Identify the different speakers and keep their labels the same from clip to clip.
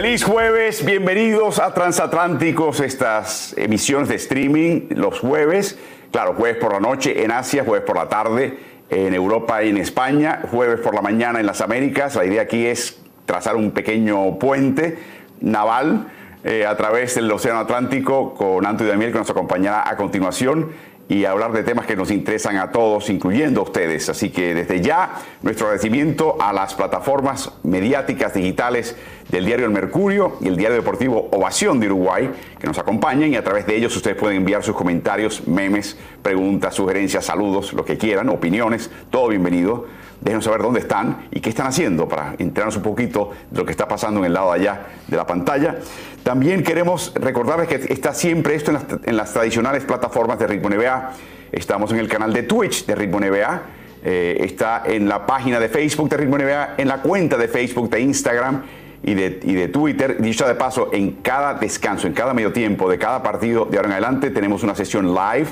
Speaker 1: Feliz jueves, bienvenidos a Transatlánticos, estas emisiones de streaming los jueves, claro, jueves por la noche en Asia, jueves por la tarde en Europa y en España, jueves por la mañana en las Américas. La idea aquí es trazar un pequeño puente naval eh, a través del Océano Atlántico con Antonio Damiel que nos acompañará a continuación y hablar de temas que nos interesan a todos, incluyendo a ustedes. Así que desde ya, nuestro agradecimiento a las plataformas mediáticas digitales del diario El Mercurio y el diario deportivo Ovación de Uruguay, que nos acompañan y a través de ellos ustedes pueden enviar sus comentarios, memes, preguntas, sugerencias, saludos, lo que quieran, opiniones, todo bienvenido. Déjenos saber dónde están y qué están haciendo para enterarnos un poquito de lo que está pasando en el lado allá de la pantalla. También queremos recordarles que está siempre esto en las, tradicionales plataformas de Ritmo NBA. Estamos en el canal de Twitch de Ritmo NBA. Eh, está en la página de Facebook de Ritmo NBA, en la cuenta de Facebook de Instagram y de, y de Twitter. Dicho de paso, en cada descanso, en cada medio tiempo de cada partido de ahora en adelante, tenemos una sesión live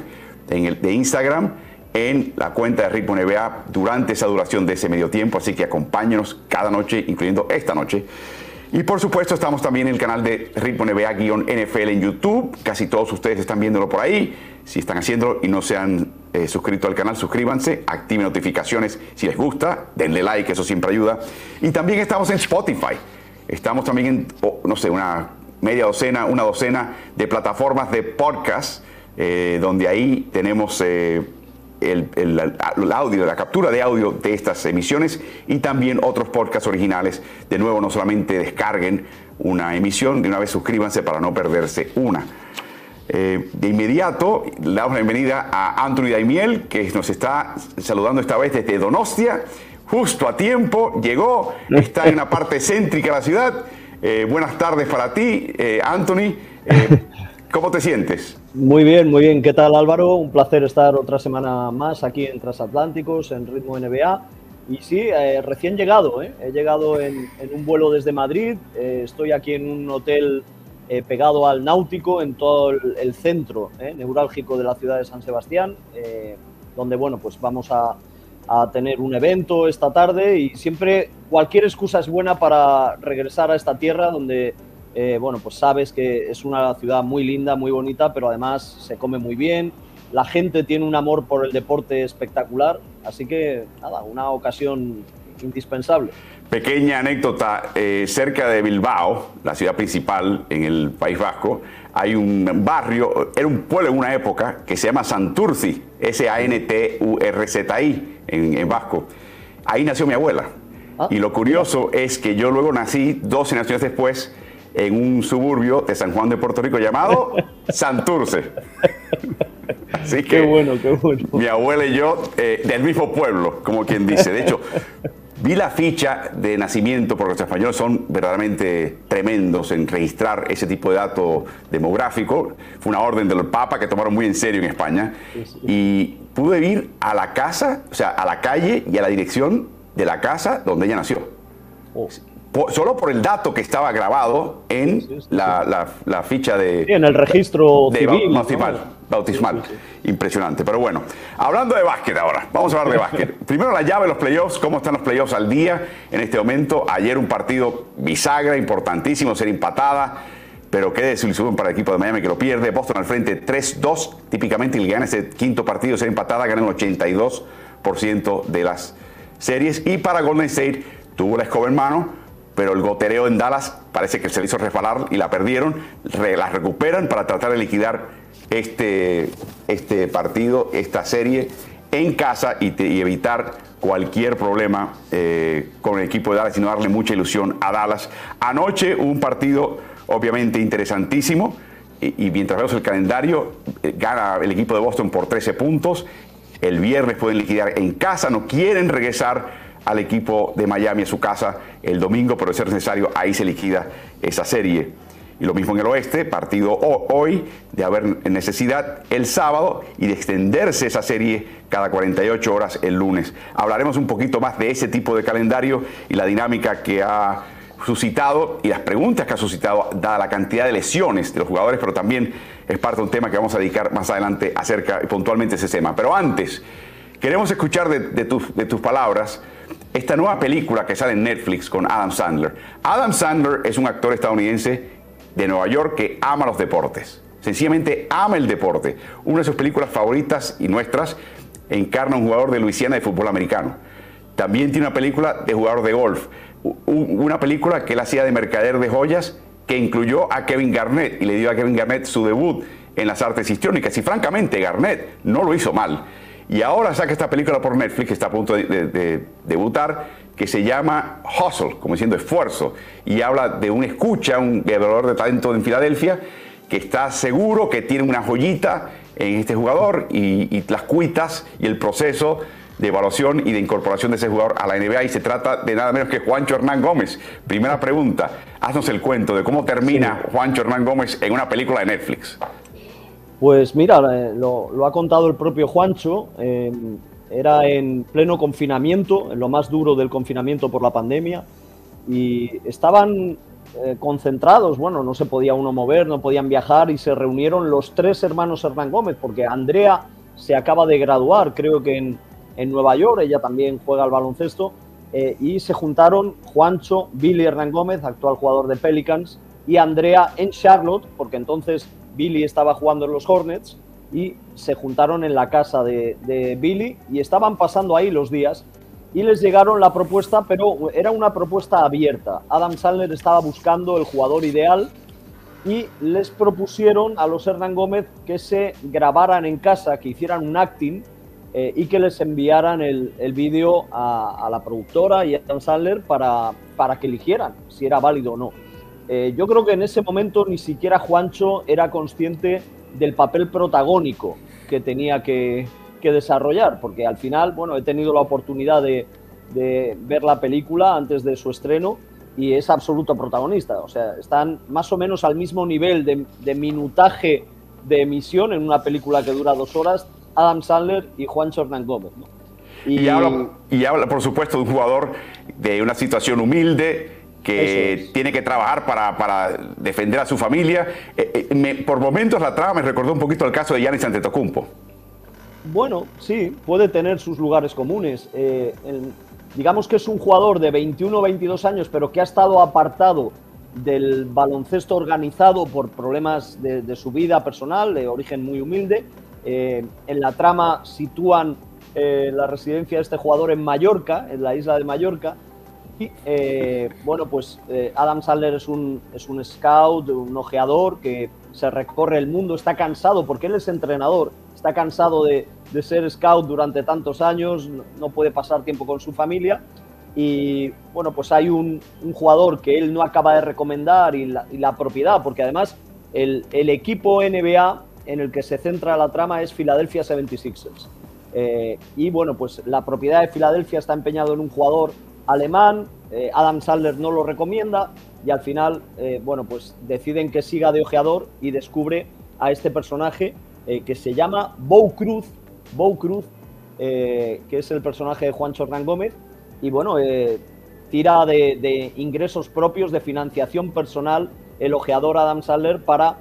Speaker 1: en el, de Instagram en la cuenta de Ritmo NBA durante esa duración de ese medio tiempo. Así que acompáñenos cada noche, incluyendo esta noche. Y por supuesto estamos también en el canal de Ritmo NBA-NFL en YouTube. Casi todos ustedes están viéndolo por ahí. Si están haciéndolo y no se han eh, suscrito al canal, suscríbanse, activen notificaciones si les gusta, denle like, eso siempre ayuda. Y también estamos en Spotify. Estamos también en, no sé, una media docena, una docena de plataformas de podcast, eh, donde ahí tenemos... Eh, el, audio, la captura de audio de estas emisiones y también otros podcasts originales. De nuevo, no solamente descarguen una emisión, de una vez suscríbanse para no perderse una. Eh, de inmediato, le damos la bienvenida a Anthony Daimiel, que nos está saludando esta vez desde Donostia, justo a tiempo, llegó, está en una parte céntrica de la ciudad. Eh, buenas tardes para ti, eh, Anthony. ¿Cómo te sientes?
Speaker 2: Muy bien, muy bien. ¿Qué tal Álvaro? Un placer estar otra semana más aquí en Transatlánticos, en Ritmo NBA. Y sí, eh, recién llegado, ¿eh? he llegado en, un vuelo desde Madrid, eh, estoy aquí en un hotel pegado al náutico, en todo el, centro neurálgico de la ciudad de San Sebastián, donde bueno, pues vamos a, a tener un evento esta tarde y siempre cualquier excusa es buena para regresar a esta tierra donde eh, bueno, pues sabes que es una ciudad muy linda, muy bonita, pero además se come muy bien, la gente tiene un amor por el deporte espectacular, así que nada, una ocasión indispensable.
Speaker 1: Pequeña anécdota, eh, cerca de Bilbao, la ciudad principal en el País Vasco, hay un barrio, era un pueblo en una época que se llama Santurci, S-A-N-T-U-R-Z-I en, en vasco. Ahí nació mi abuela. Ah. y lo curioso es que yo luego nací 12 naciones después en un suburbio de San Juan de Puerto Rico llamado Santurce. Así que qué bueno, qué bueno. Mi abuela y yo, eh, del mismo pueblo, como quien dice. De hecho, vi la ficha de nacimiento, porque los españoles son verdaderamente tremendos en registrar ese tipo de dato demográfico. Fue una orden del Papa que tomaron muy en serio en España. Y pude ir a la casa, o sea, a la calle y a la dirección de la casa donde ella nació. Solo por el dato que estaba grabado en la, ficha de...
Speaker 2: en el registro
Speaker 1: civil, bautismal. Impresionante. Pero bueno, hablando de básquet ahora, vamos a hablar de básquet. Primero la llave de los playoffs, cómo están los playoffs al día en este momento. Ayer un partido bisagra, importantísimo, ser empatada. Pero qué desilusión para el equipo de Miami que lo pierde. Boston al frente 3-2. Típicamente el gana ese quinto partido, ser empatada, gana el 82% de las series. Y para Golden State tuvo la escoba en mano pero el gotereo en Dallas parece que se le hizo resbalar y la perdieron, la recuperan para tratar de liquidar este, este partido, esta serie en casa y, evitar cualquier problema eh, con el equipo de Dallas y no darle mucha ilusión a Dallas. Anoche un partido obviamente interesantísimo y, mientras vemos el calendario, eh, gana el equipo de Boston por 13 puntos. El viernes pueden liquidar en casa, no quieren regresar al equipo de Miami a su casa el domingo, pero de ser necesario, ahí se liquida esa serie. Y lo mismo en el oeste, partido hoy, de haber necesidad el sábado y de extenderse esa serie cada 48 horas el lunes. Hablaremos un poquito más de ese tipo de calendario y la dinámica que ha suscitado y las preguntas que ha suscitado, dada la cantidad de lesiones de los jugadores, pero también es parte de un tema que vamos a dedicar más adelante acerca puntualmente ese tema. Pero antes, queremos escuchar de tus palabras esta nueva película que sale en Netflix con Adam Sandler. Adam Sandler es un actor estadounidense de Nueva York que ama los deportes. Sencillamente ama el deporte. Una de sus películas favoritas y nuestras encarna a un jugador de Luisiana de fútbol americano. También tiene una película de jugador de golf. Una película que él hacía de mercader de joyas que incluyó a Kevin Garnett y le dio a Kevin Garnett su debut en las artes histriónicas. Y francamente, Garnett no lo hizo mal. Y ahora saca esta película por Netflix, que está a punto de, debutar, que se llama Hustle, como diciendo esfuerzo, y habla de un escucha, un veedor de talento en Filadelfia, que está seguro que tiene una joyita en este jugador y, y las cuitas y el proceso de evaluación y de incorporación de ese jugador a la NBA y se trata de nada menos que Juancho Hernán Gómez. Primera pregunta, haznos el cuento de cómo termina Juancho Hernán Gómez en una película de Netflix.
Speaker 2: Pues mira, eh, lo, ha contado el propio Juancho, eh, era en pleno confinamiento, en lo más duro del confinamiento por la pandemia, y estaban eh, concentrados, bueno, no se podía uno mover, no podían viajar, y se reunieron los tres hermanos Hernán Gómez, porque Andrea se acaba de graduar, creo que en, en Nueva York, ella también juega al baloncesto, y se juntaron Juancho, Billy Hernán Gómez, actual jugador de Pelicans, y Andrea en Charlotte, porque entonces Billy estaba jugando en los Hornets y se juntaron en la casa de, Billy y estaban pasando ahí los días y les llegaron la propuesta, pero era una propuesta abierta. Adam Sandler estaba buscando el jugador ideal y les propusieron a los Hernán Gómez que se grabaran en casa, que hicieran un acting eh, y que les enviaran el, vídeo a, la productora y a Adam Sandler para, para que eligieran si era válido o no. Eh, yo creo que en ese momento ni siquiera Juancho era consciente del papel protagónico que tenía que, desarrollar, porque al final, bueno, he tenido la oportunidad de, ver la película antes de su estreno y es absoluto protagonista. O sea, están más o menos al mismo nivel de, minutaje de emisión en una película que dura dos horas, Adam Sandler y Juancho Hernán Gómez.
Speaker 1: y, habla, y habla, por supuesto, de un jugador de una situación humilde, que tiene que trabajar para, defender a su familia. Eh, eh, por momentos la trama me recordó un poquito el caso de Giannis Antetokounmpo.
Speaker 2: Bueno, sí, puede tener sus lugares comunes. Eh, digamos que es un jugador de 21 o 22 años, pero que ha estado apartado del baloncesto organizado por problemas de, su vida personal, de origen muy humilde. en la trama sitúan la residencia de este jugador en Mallorca, en la isla de Mallorca, eh, bueno, pues eh, Adam Sandler es un, es un scout, un ojeador que se recorre el mundo, está cansado porque él es entrenador, está cansado de, ser scout durante tantos años, no, puede pasar tiempo con su familia y bueno, pues hay un, jugador que él no acaba de recomendar y la, propiedad, porque además el, equipo NBA en el que se centra la trama es Philadelphia 76ers. Eh, y bueno, pues la propiedad de Filadelfia está empeñado en un jugador alemán, eh, Adam Sandler no lo recomienda y al final, eh, bueno, pues deciden que siga de ojeador y descubre a este personaje eh, que se llama Bow Cruz, Bow Cruz, que es el personaje de Juan Hernán Gómez y bueno, tira de, ingresos propios, de financiación personal, el ojeador Adam Sandler para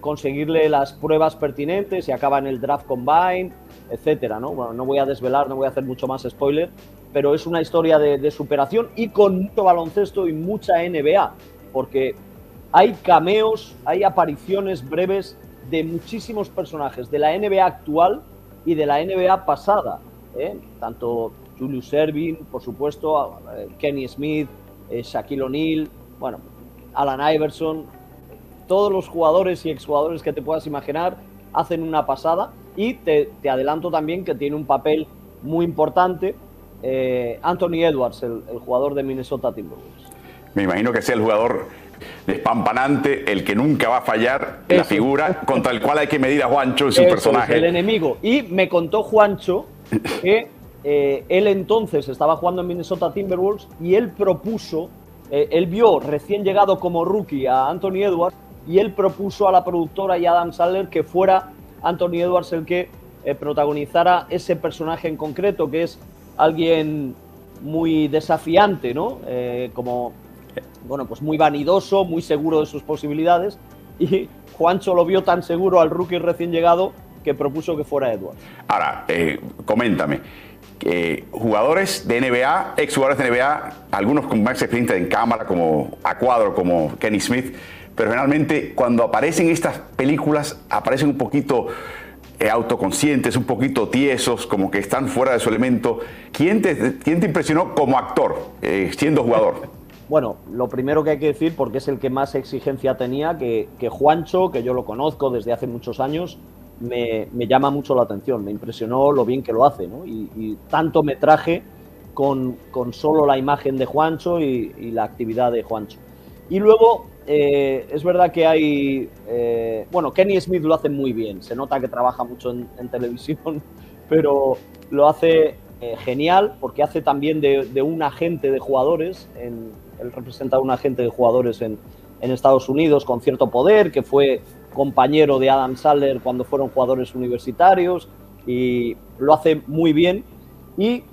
Speaker 2: conseguirle las pruebas pertinentes y acaba en el draft combine, etcétera, ¿no? No voy a desvelar, no voy a hacer mucho más spoiler, pero es una historia de, superación y con mucho baloncesto y mucha NBA, porque hay cameos, hay apariciones breves de muchísimos personajes de la NBA actual y de la NBA pasada, ¿eh? tanto Julius Erving, por supuesto, eh, Kenny Smith, eh, Shaquille O'Neal, bueno, Alan Iverson, todos los jugadores y exjugadores que te puedas imaginar hacen una pasada y te, te adelanto también que tiene un papel muy importante eh, Anthony Edwards, el, jugador de Minnesota Timberwolves.
Speaker 1: Me imagino que sea el jugador despampanante, el que nunca va a fallar en la figura contra el cual hay que medir a Juancho en su personaje.
Speaker 2: el enemigo. Y me contó Juancho que eh, él entonces estaba jugando en Minnesota Timberwolves y él propuso, eh, él vio recién llegado como rookie a Anthony Edwards y él propuso a la productora y a Adam Sandler que fuera Anthony Edwards el que protagonizara ese personaje en concreto, que es alguien muy desafiante, ¿no? Eh, como, bueno, pues muy vanidoso, muy seguro de sus posibilidades. Y Juancho lo vio tan seguro al rookie recién llegado que propuso que fuera Edward.
Speaker 1: Ahora, eh, coméntame, jugadores de NBA, exjugadores de NBA, algunos con más experiencia en cámara, como a cuadro, como Kenny Smith, pero generalmente cuando aparecen estas películas aparecen un poquito eh, autoconscientes, un poquito tiesos, como que están fuera de su elemento. ¿Quién te, impresionó como actor, eh, siendo jugador?
Speaker 2: Bueno, lo primero que hay que decir, porque es el que más exigencia tenía, que, Juancho, que yo lo conozco desde hace muchos años, me, llama mucho la atención, me impresionó lo bien que lo hace, ¿no? y, tanto me traje con, solo la imagen de Juancho y la actividad de Juancho. Y luego eh, es verdad que hay. Eh, bueno, Kenny Smith lo hace muy bien. Se nota que trabaja mucho en, televisión, pero lo hace eh, genial porque hace también de, un agente de jugadores. En, él representa a un agente de jugadores en, en, Estados Unidos con cierto poder, que fue compañero de Adam Sandler cuando fueron jugadores universitarios y lo hace muy bien. Y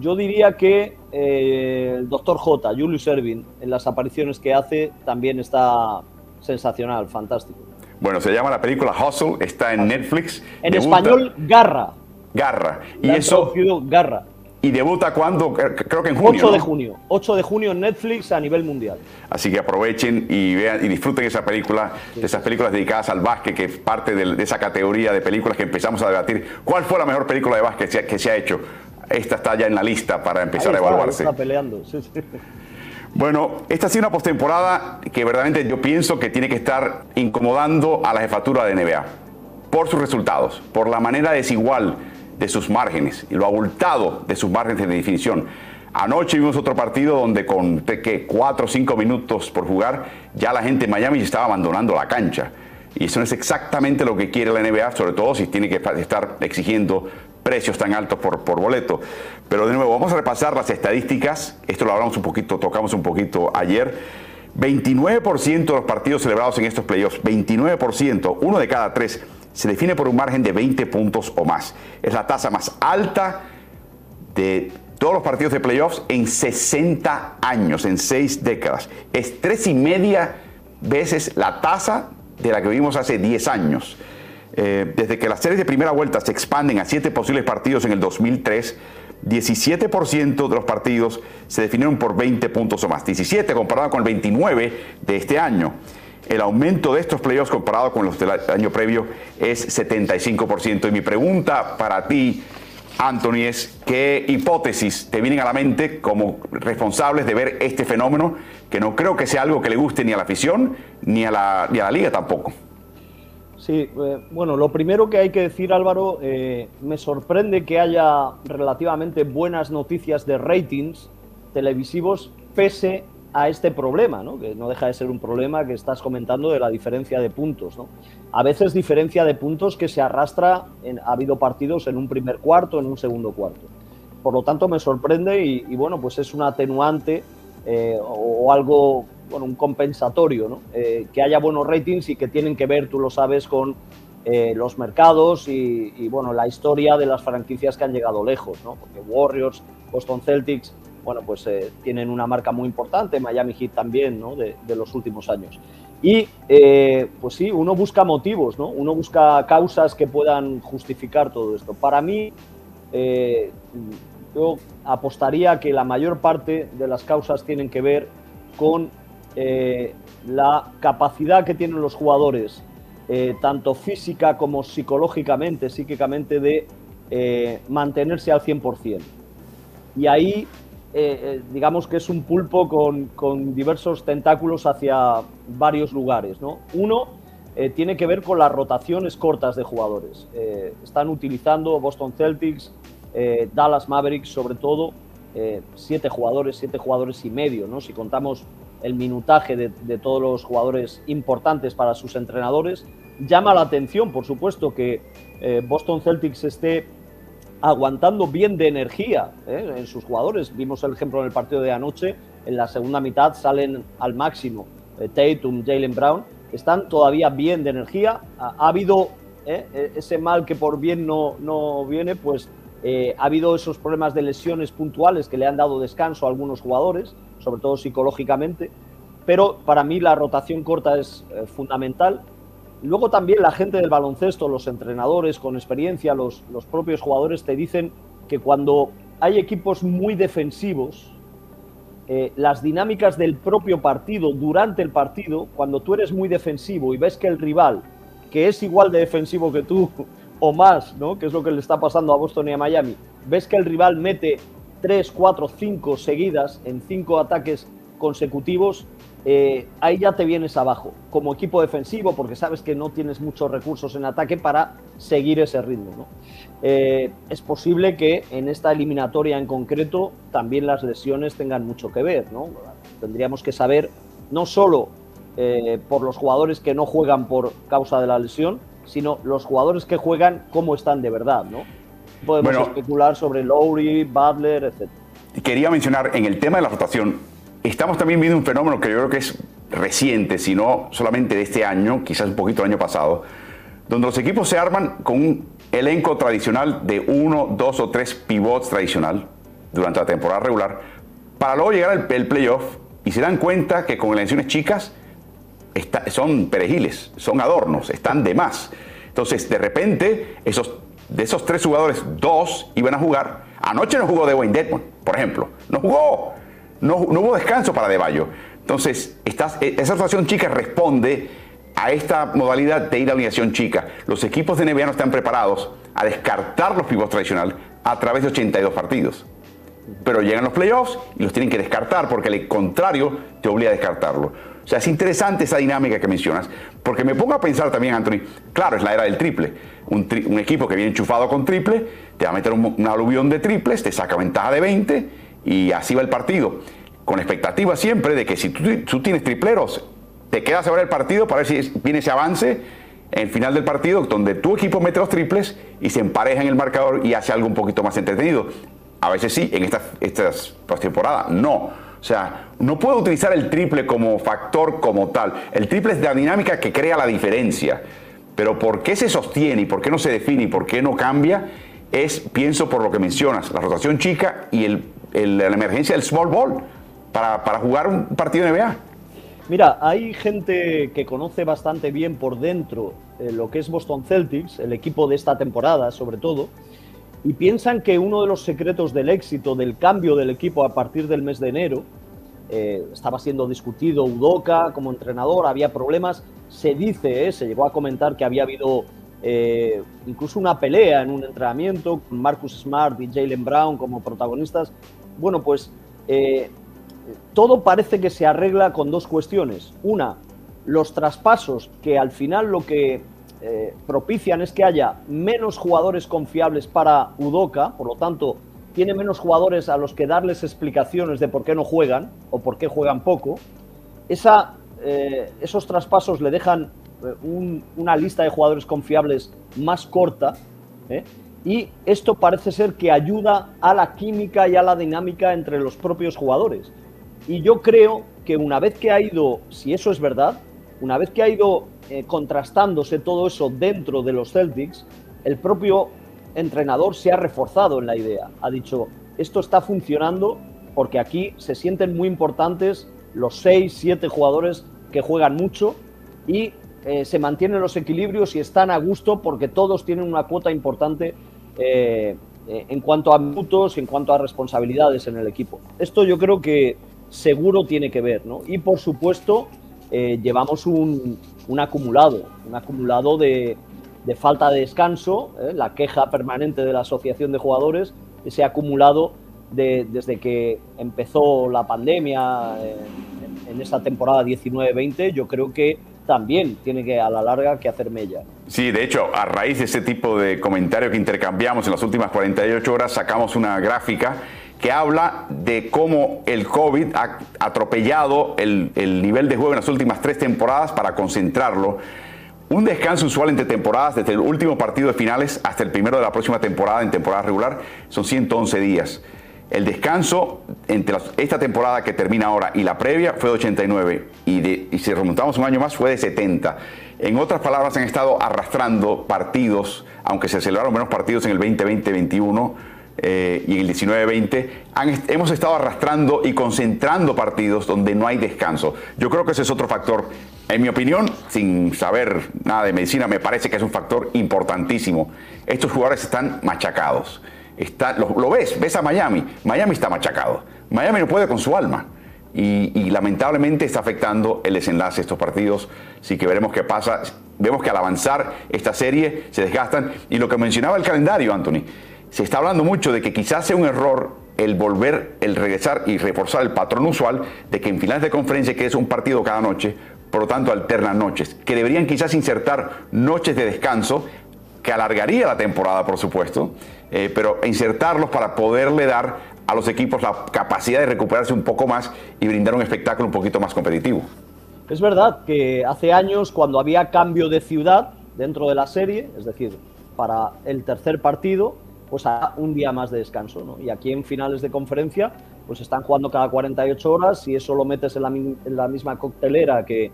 Speaker 2: yo diría que eh, el Dr. J, Julius Erving, en las apariciones que hace, también está sensacional, fantástico.
Speaker 1: Bueno, se llama la película Hustle, está en Netflix.
Speaker 2: En debuta... español, Garra.
Speaker 1: Garra. Y eso.
Speaker 2: Garra.
Speaker 1: ¿Y debuta cuándo? Creo que en junio.
Speaker 2: 8 de
Speaker 1: ¿no?
Speaker 2: junio. 8 de junio en Netflix a nivel mundial.
Speaker 1: Así que aprovechen y vean y disfruten esa película, sí. de esas películas dedicadas al básquet, que es parte de, de, esa categoría de películas que empezamos a debatir. ¿Cuál fue la mejor película de básquet que se ha hecho? Esta está ya en la lista para empezar a evaluarse.
Speaker 2: Está peleando. Sí, sí.
Speaker 1: Bueno, esta ha sido una postemporada que verdaderamente yo pienso que tiene que estar incomodando a la jefatura de NBA por sus resultados, por la manera desigual de sus márgenes y lo abultado de sus márgenes de definición. Anoche vimos otro partido donde con que 4 o 5 minutos por jugar ya la gente en Miami estaba abandonando la cancha. Y eso no es exactamente lo que quiere la NBA, sobre todo si tiene que estar exigiendo precios tan altos por, por boleto. Pero de nuevo, vamos a repasar las estadísticas. Esto lo hablamos un poquito, tocamos un poquito ayer. 29% de los partidos celebrados en estos playoffs, 29%, uno de cada tres, se define por un margen de 20 puntos o más. Es la tasa más alta de todos los partidos de playoffs en 60 años, en seis décadas. Es tres y media veces la tasa de la que vimos hace 10 años. Eh, desde que las series de primera vuelta se expanden a siete posibles partidos en el 2003, 17% de los partidos se definieron por 20 puntos o más. 17 comparado con el 29 de este año. El aumento de estos playoffs comparado con los del año previo es 75%. Y mi pregunta para ti, Anthony, es qué hipótesis te vienen a la mente como responsables de ver este fenómeno, que no creo que sea algo que le guste ni a la afición ni a la, ni a la liga tampoco.
Speaker 2: Sí, eh, bueno, lo primero que hay que decir, Álvaro, eh, me sorprende que haya relativamente buenas noticias de ratings televisivos pese a este problema, ¿no? que no deja de ser un problema que estás comentando de la diferencia de puntos. ¿no? A veces diferencia de puntos que se arrastra, en, ha habido partidos en un primer cuarto, en un segundo cuarto. Por lo tanto, me sorprende y, bueno, pues es un atenuante eh, o, algo, bueno, un compensatorio, ¿no? eh, que haya buenos ratings y que tienen que ver, tú lo sabes, con eh, los mercados y, bueno, la historia de las franquicias que han llegado lejos, ¿no? porque Warriors, Boston Celtics, bueno, pues eh, tienen una marca muy importante, Miami Heat también, ¿no? de, los últimos años. Y pues sí, uno busca motivos, ¿no? Uno busca causas que puedan justificar todo esto. Para mí, yo apostaría que la mayor parte de las causas tienen que ver con eh, la capacidad que tienen los jugadores, eh, tanto física como psicológicamente, psíquicamente, de eh, mantenerse al 100%. Y ahí, digamos que es un pulpo con, con, diversos tentáculos hacia varios lugares. ¿no? Uno tiene que ver con las rotaciones cortas de jugadores. están utilizando Boston Celtics, Dallas Mavericks sobre todo, siete jugadores, siete jugadores y medio, ¿no? Si contamos el minutaje de, todos los jugadores importantes para sus entrenadores, llama la atención, por supuesto, que eh, Boston Celtics esté aguantando bien de energía ¿eh? en sus jugadores. Vimos el ejemplo en el partido de anoche, en la segunda mitad salen al máximo eh, Tatum, Jalen Brown, están todavía bien de energía. Ha, ha habido ¿eh? ese mal que por bien no, no viene, pues eh, ha habido esos problemas de lesiones puntuales que le han dado descanso a algunos jugadores, sobre todo psicológicamente, pero para mí la rotación corta es eh, fundamental. Luego también la gente del baloncesto, los entrenadores con experiencia, los, los propios jugadores te dicen que cuando hay equipos muy defensivos, eh, las dinámicas del propio partido durante el partido, cuando tú eres muy defensivo y ves que el rival, que es igual de defensivo que tú o más, ¿no? que es lo que le está pasando a Boston y a Miami, ves que el rival mete 3, 4, 5 seguidas en 5 ataques consecutivos, eh, ahí ya te vienes abajo como equipo defensivo porque sabes que no tienes muchos recursos en ataque para seguir ese ritmo. Eh, es posible que en esta eliminatoria en concreto también las lesiones tengan mucho que ver. ¿no? Tendríamos que saber no solo eh, por los jugadores que no juegan por causa de la lesión, sino los jugadores que juegan cómo están de verdad. ¿no? Podemos especular sobre Lowry, Butler, etc.
Speaker 1: Quería mencionar en el tema de la rotación, Estamos también viendo un fenómeno que yo creo que es reciente, si no solamente de este año, quizás un poquito el año pasado, donde los equipos se arman con un elenco tradicional de uno, dos o tres pivots tradicional durante la temporada regular, para luego llegar al playoff y se dan cuenta que con elecciones chicas son perejiles, son adornos, están de más. Entonces, de repente, esos, de esos tres jugadores, dos iban a jugar. Anoche no jugó de Wayne Dedmon, por ejemplo. No jugó no, hubo descanso para De Bayo. Entonces, e, esa rotación chica responde a esta modalidad de ir a alineación chica. Los equipos de NBA están preparados a descartar los pivots tradicionales a través de 82 partidos. Pero llegan los playoffs y los tienen que descartar porque al contrario te obliga a descartarlo. O sea, es interesante esa dinámica que mencionas, porque me pongo a pensar también, Anthony, claro, es la era del triple. Un, equipo que viene enchufado con triple, te va a meter un, aluvión de triples, te saca ventaja de 20 y así va el partido. Con expectativa siempre de que si tú, tienes tripleros, te quedas a ver el partido para ver si viene ese avance en final del partido, donde tu equipo mete los triples y se empareja en el marcador y hace algo un poquito más entretenido. A veces sí, en estas, estas postemporadas no. O sea, no puedo utilizar el triple como factor como tal. El triple es la dinámica que crea la diferencia. Pero por qué se sostiene y por qué no se define y por qué no cambia, es, pienso por lo que mencionas, la rotación chica y el la emergencia del small ball para, para jugar un partido de NBA.
Speaker 2: Mira, hay gente que conoce bastante bien por dentro eh, lo que es Boston Celtics, el equipo de esta temporada sobre todo, y piensan que uno de los secretos del éxito, del cambio del equipo a partir del mes de enero, eh, estaba siendo discutido Udoca como entrenador, había problemas, se dice, eh, se llegó a comentar que había habido incluso una pelea en un entrenamiento con Marcus Smart y Jalen Brown como protagonistas bueno, pues eh, todo parece que se arregla con dos cuestiones. Una, los traspasos que al final lo que eh, propician es que haya menos jugadores confiables para Udoca, por lo tanto, tiene menos jugadores a los que darles explicaciones de por qué no juegan o por qué juegan poco. Eh, esos traspasos le dejan una lista de jugadores confiables más corta y esto parece ser que ayuda a la química y a la dinámica entre los propios jugadores. Y yo creo que una vez que ha ido, si eso es verdad, una vez que ha ido eh, contrastándose todo eso dentro de los Celtics, el propio entrenador se ha reforzado en la idea. Ha dicho, esto está funcionando porque aquí se sienten muy importantes los seis, siete jugadores que juegan mucho y eh, se mantienen los equilibrios y están a gusto porque todos tienen una cuota importante eh, en cuanto a minutos, en cuanto a responsabilidades en el equipo. Esto yo creo que seguro tiene que ver, ¿no? Y por supuesto, llevamos un, acumulado, un acumulado de, falta de descanso, la queja permanente de la Asociación de Jugadores, ese acumulado desde que empezó la pandemia en, en esa temporada 19-20, yo creo que también tiene que a la larga que hacer mella.
Speaker 1: Sí, de hecho, a raíz de ese tipo de comentario que intercambiamos en las últimas 48 horas, sacamos una gráfica que habla de cómo el COVID ha atropellado el, el nivel de juego en las últimas tres temporadas para concentrarlo. Un descanso usual entre temporadas, desde el último partido de finales hasta el primero de la próxima temporada en temporada regular, son 111 días. El descanso entre esta temporada que termina ahora y la previa fue de 89 y, si remontamos un año más fue de 70. En otras palabras, han estado arrastrando partidos, aunque se celebraron menos partidos en el 2020-21 eh, y en el 19-20, hemos estado arrastrando y concentrando partidos donde no hay descanso. Yo creo que ese es otro factor. En mi opinión, sin saber nada de medicina, me parece que es un factor importantísimo. Estos jugadores están machacados Está, lo, ves, ves a Miami. Miami está machacado. Miami no puede con su alma. Y, lamentablemente está afectando el desenlace de estos partidos. Así que veremos qué pasa. Vemos que al avanzar esta serie se desgastan. Y lo que mencionaba el calendario, Anthony, se está hablando mucho de que quizás sea un error el volver, el regresar y reforzar el patrón usual de que en finales de conferencia que es un partido cada noche, por lo tanto alternan noches, que deberían quizás insertar noches de descanso, que alargaría la temporada, por supuesto, eh, pero insertarlos para poderle dar a los equipos la capacidad de recuperarse un poco más y brindar un espectáculo un poquito más competitivo.
Speaker 2: Es verdad que hace años, cuando había cambio de ciudad dentro de la serie, es decir, para el tercer partido, pues a un día más de descanso. ¿no? Y aquí en finales de conferencia, pues están jugando cada 48 horas y eso lo metes en la, misma coctelera que,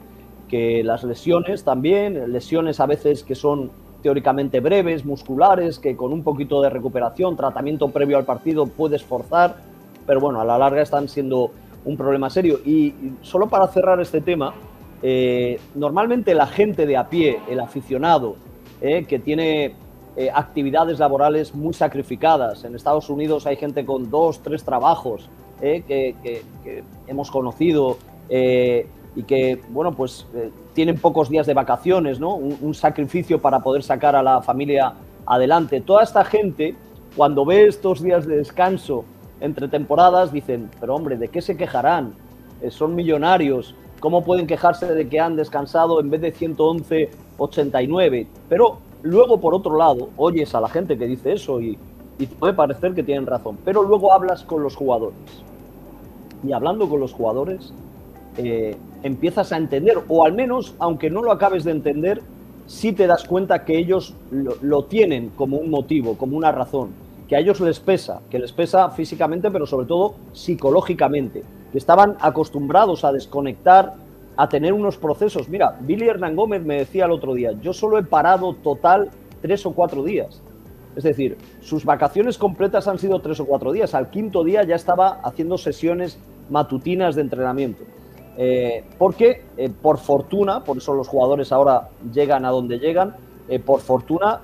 Speaker 2: que, las lesiones también, lesiones a veces que son teóricamente breves, musculares, que con un poquito de recuperación, tratamiento previo al partido puedes forzar, pero bueno, a la larga están siendo un problema serio. Y, solo para cerrar este tema, eh, normalmente la gente de a pie, el aficionado, eh, que tiene eh, actividades laborales muy sacrificadas. En Estados Unidos hay gente con dos, tres trabajos eh, que, hemos conocido eh, y que, bueno, pues tienen pocos días de vacaciones, ¿no? Un, sacrificio para poder sacar a la familia adelante. Toda esta gente, cuando ve estos días de descanso entre temporadas, dicen, pero hombre, ¿de qué se quejarán? son millonarios, ¿cómo pueden quejarse de que han descansado en vez de 111, 89? Pero Luego, por otro lado, oyes a la gente que dice eso y, puede parecer que tienen razón, pero luego hablas con los jugadores. Y hablando con los jugadores, eh, empiezas a entender, o al menos, aunque no lo acabes de entender, sí te das cuenta que ellos lo, tienen como un motivo, como una razón, que a ellos les pesa, que les pesa físicamente, pero sobre todo psicológicamente, que estaban acostumbrados a desconectar a tener unos procesos. Mira, Billy Hernán Gómez me decía el otro día, yo solo he parado total tres o cuatro días. Es decir, sus vacaciones completas han sido tres o cuatro días. Al quinto día ya estaba haciendo sesiones matutinas de entrenamiento. Eh, porque, eh, por fortuna, por eso los jugadores ahora llegan a donde llegan, eh, por fortuna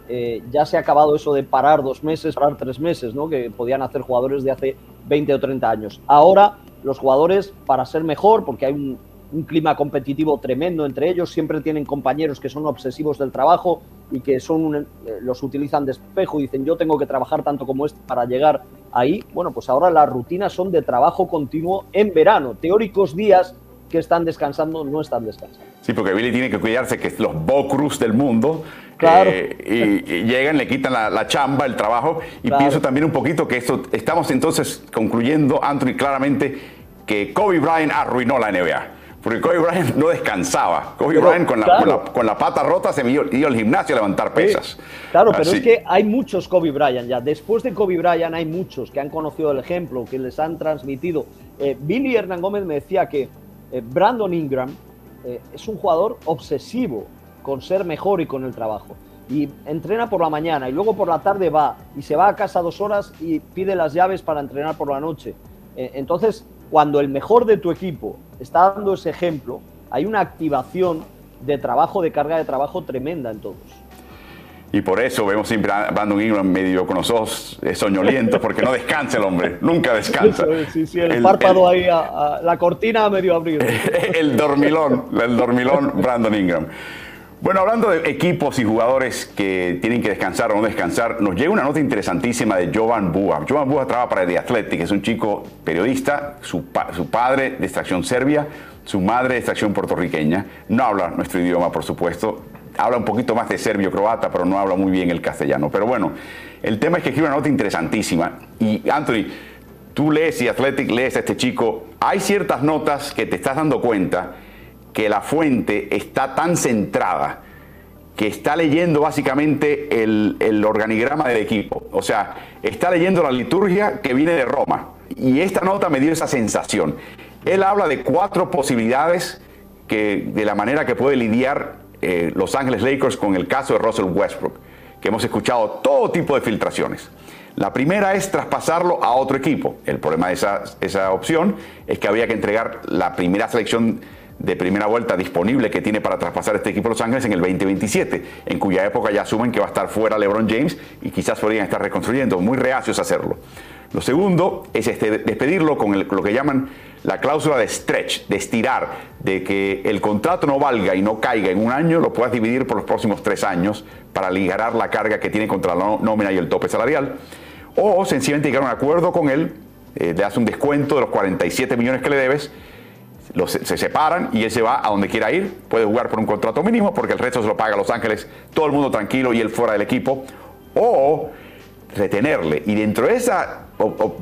Speaker 2: ya se ha acabado eso de parar dos meses, parar tres meses, ¿no? que podían hacer jugadores de hace 20 o 30 años. Ahora los jugadores, para ser mejor, porque hay un, un clima competitivo tremendo entre ellos, siempre tienen compañeros que son obsesivos del trabajo y que son eh, los utilizan de espejo y dicen yo tengo que trabajar tanto como este para llegar ahí. Bueno, pues ahora las rutinas son de trabajo continuo en verano, teóricos días que están descansando no están descansando.
Speaker 1: Sí, porque Billy tiene que cuidarse que los Bocrus del mundo claro. Eh, y, llegan, le quitan la, chamba, el trabajo. Y pienso también un poquito que esto, estamos entonces concluyendo, Anthony, claramente que Kobe Bryant arruinó la NBA. Porque Kobe Bryant no descansaba. Kobe Bryant con la, con, la, pata rota se iba al gimnasio a levantar pesas.
Speaker 2: claro, pero es que hay muchos Kobe Bryant ya. Después de Kobe Bryant hay muchos que han conocido el ejemplo, que les han transmitido. Eh, Billy Hernán Gómez me decía que eh, Brandon Ingram eh, es un jugador obsesivo con ser mejor y con el trabajo. Y entrena por la mañana y luego por la tarde va y se va a casa dos horas y pide las llaves para entrenar por la noche. entonces, cuando el mejor de tu equipo está dando ese ejemplo, hay una activación de trabajo, de carga de trabajo tremenda en todos.
Speaker 1: Y por eso vemos siempre a Brandon Ingram medio con los ojos soñolientos, porque no descansa el hombre, nunca descansa.
Speaker 2: Sí, sí, el, párpado ahí, la cortina medio abrir.
Speaker 1: el dormilón, el dormilón Brandon Ingram. Bueno, hablando de equipos y jugadores que tienen que descansar o no descansar, nos llega una nota interesantísima de Jovan Búa. Jovan Búa trabaja para The Athletic, es un chico periodista, su, padre de extracción serbia, su madre de extracción puertorriqueña. No habla nuestro idioma, por supuesto. Habla un poquito más de serbio-croata, pero no habla muy bien el castellano. Pero bueno, el tema es que escribe una nota interesantísima. Y Anthony, tú lees y Athletic lees a este chico. Hay ciertas notas que te estás dando cuenta que la fuente está tan centrada que está leyendo básicamente el, organigrama del equipo. O sea, está leyendo la liturgia que viene de Roma. Y esta nota me dio esa sensación. Él habla de cuatro posibilidades que, de la manera que puede lidiar eh, Los Ángeles Lakers con el caso de Russell Westbrook, que hemos escuchado todo tipo de filtraciones. La primera es traspasarlo a otro equipo. El problema de esa, esa opción es que había que entregar la primera selección de primera vuelta disponible que tiene para traspasar este equipo de Los Ángeles en el 2027, en cuya época ya asumen que va a estar fuera LeBron James y quizás podrían estar reconstruyendo, muy reacios a hacerlo. Lo segundo es este, despedirlo con lo que llaman la cláusula de stretch, de estirar, de que el contrato no valga y no caiga en un año, lo puedas dividir por los próximos tres años para aligerar la carga que tiene contra la nómina y el tope salarial, o sencillamente llegar a un acuerdo con él, eh, le hace un descuento de los 47 millones que le debes, se separan y él se va a donde quiera ir, puede jugar por un contrato mínimo porque el resto se lo paga Los Ángeles, todo el mundo tranquilo y él fuera del equipo, o retenerle. Y dentro de esa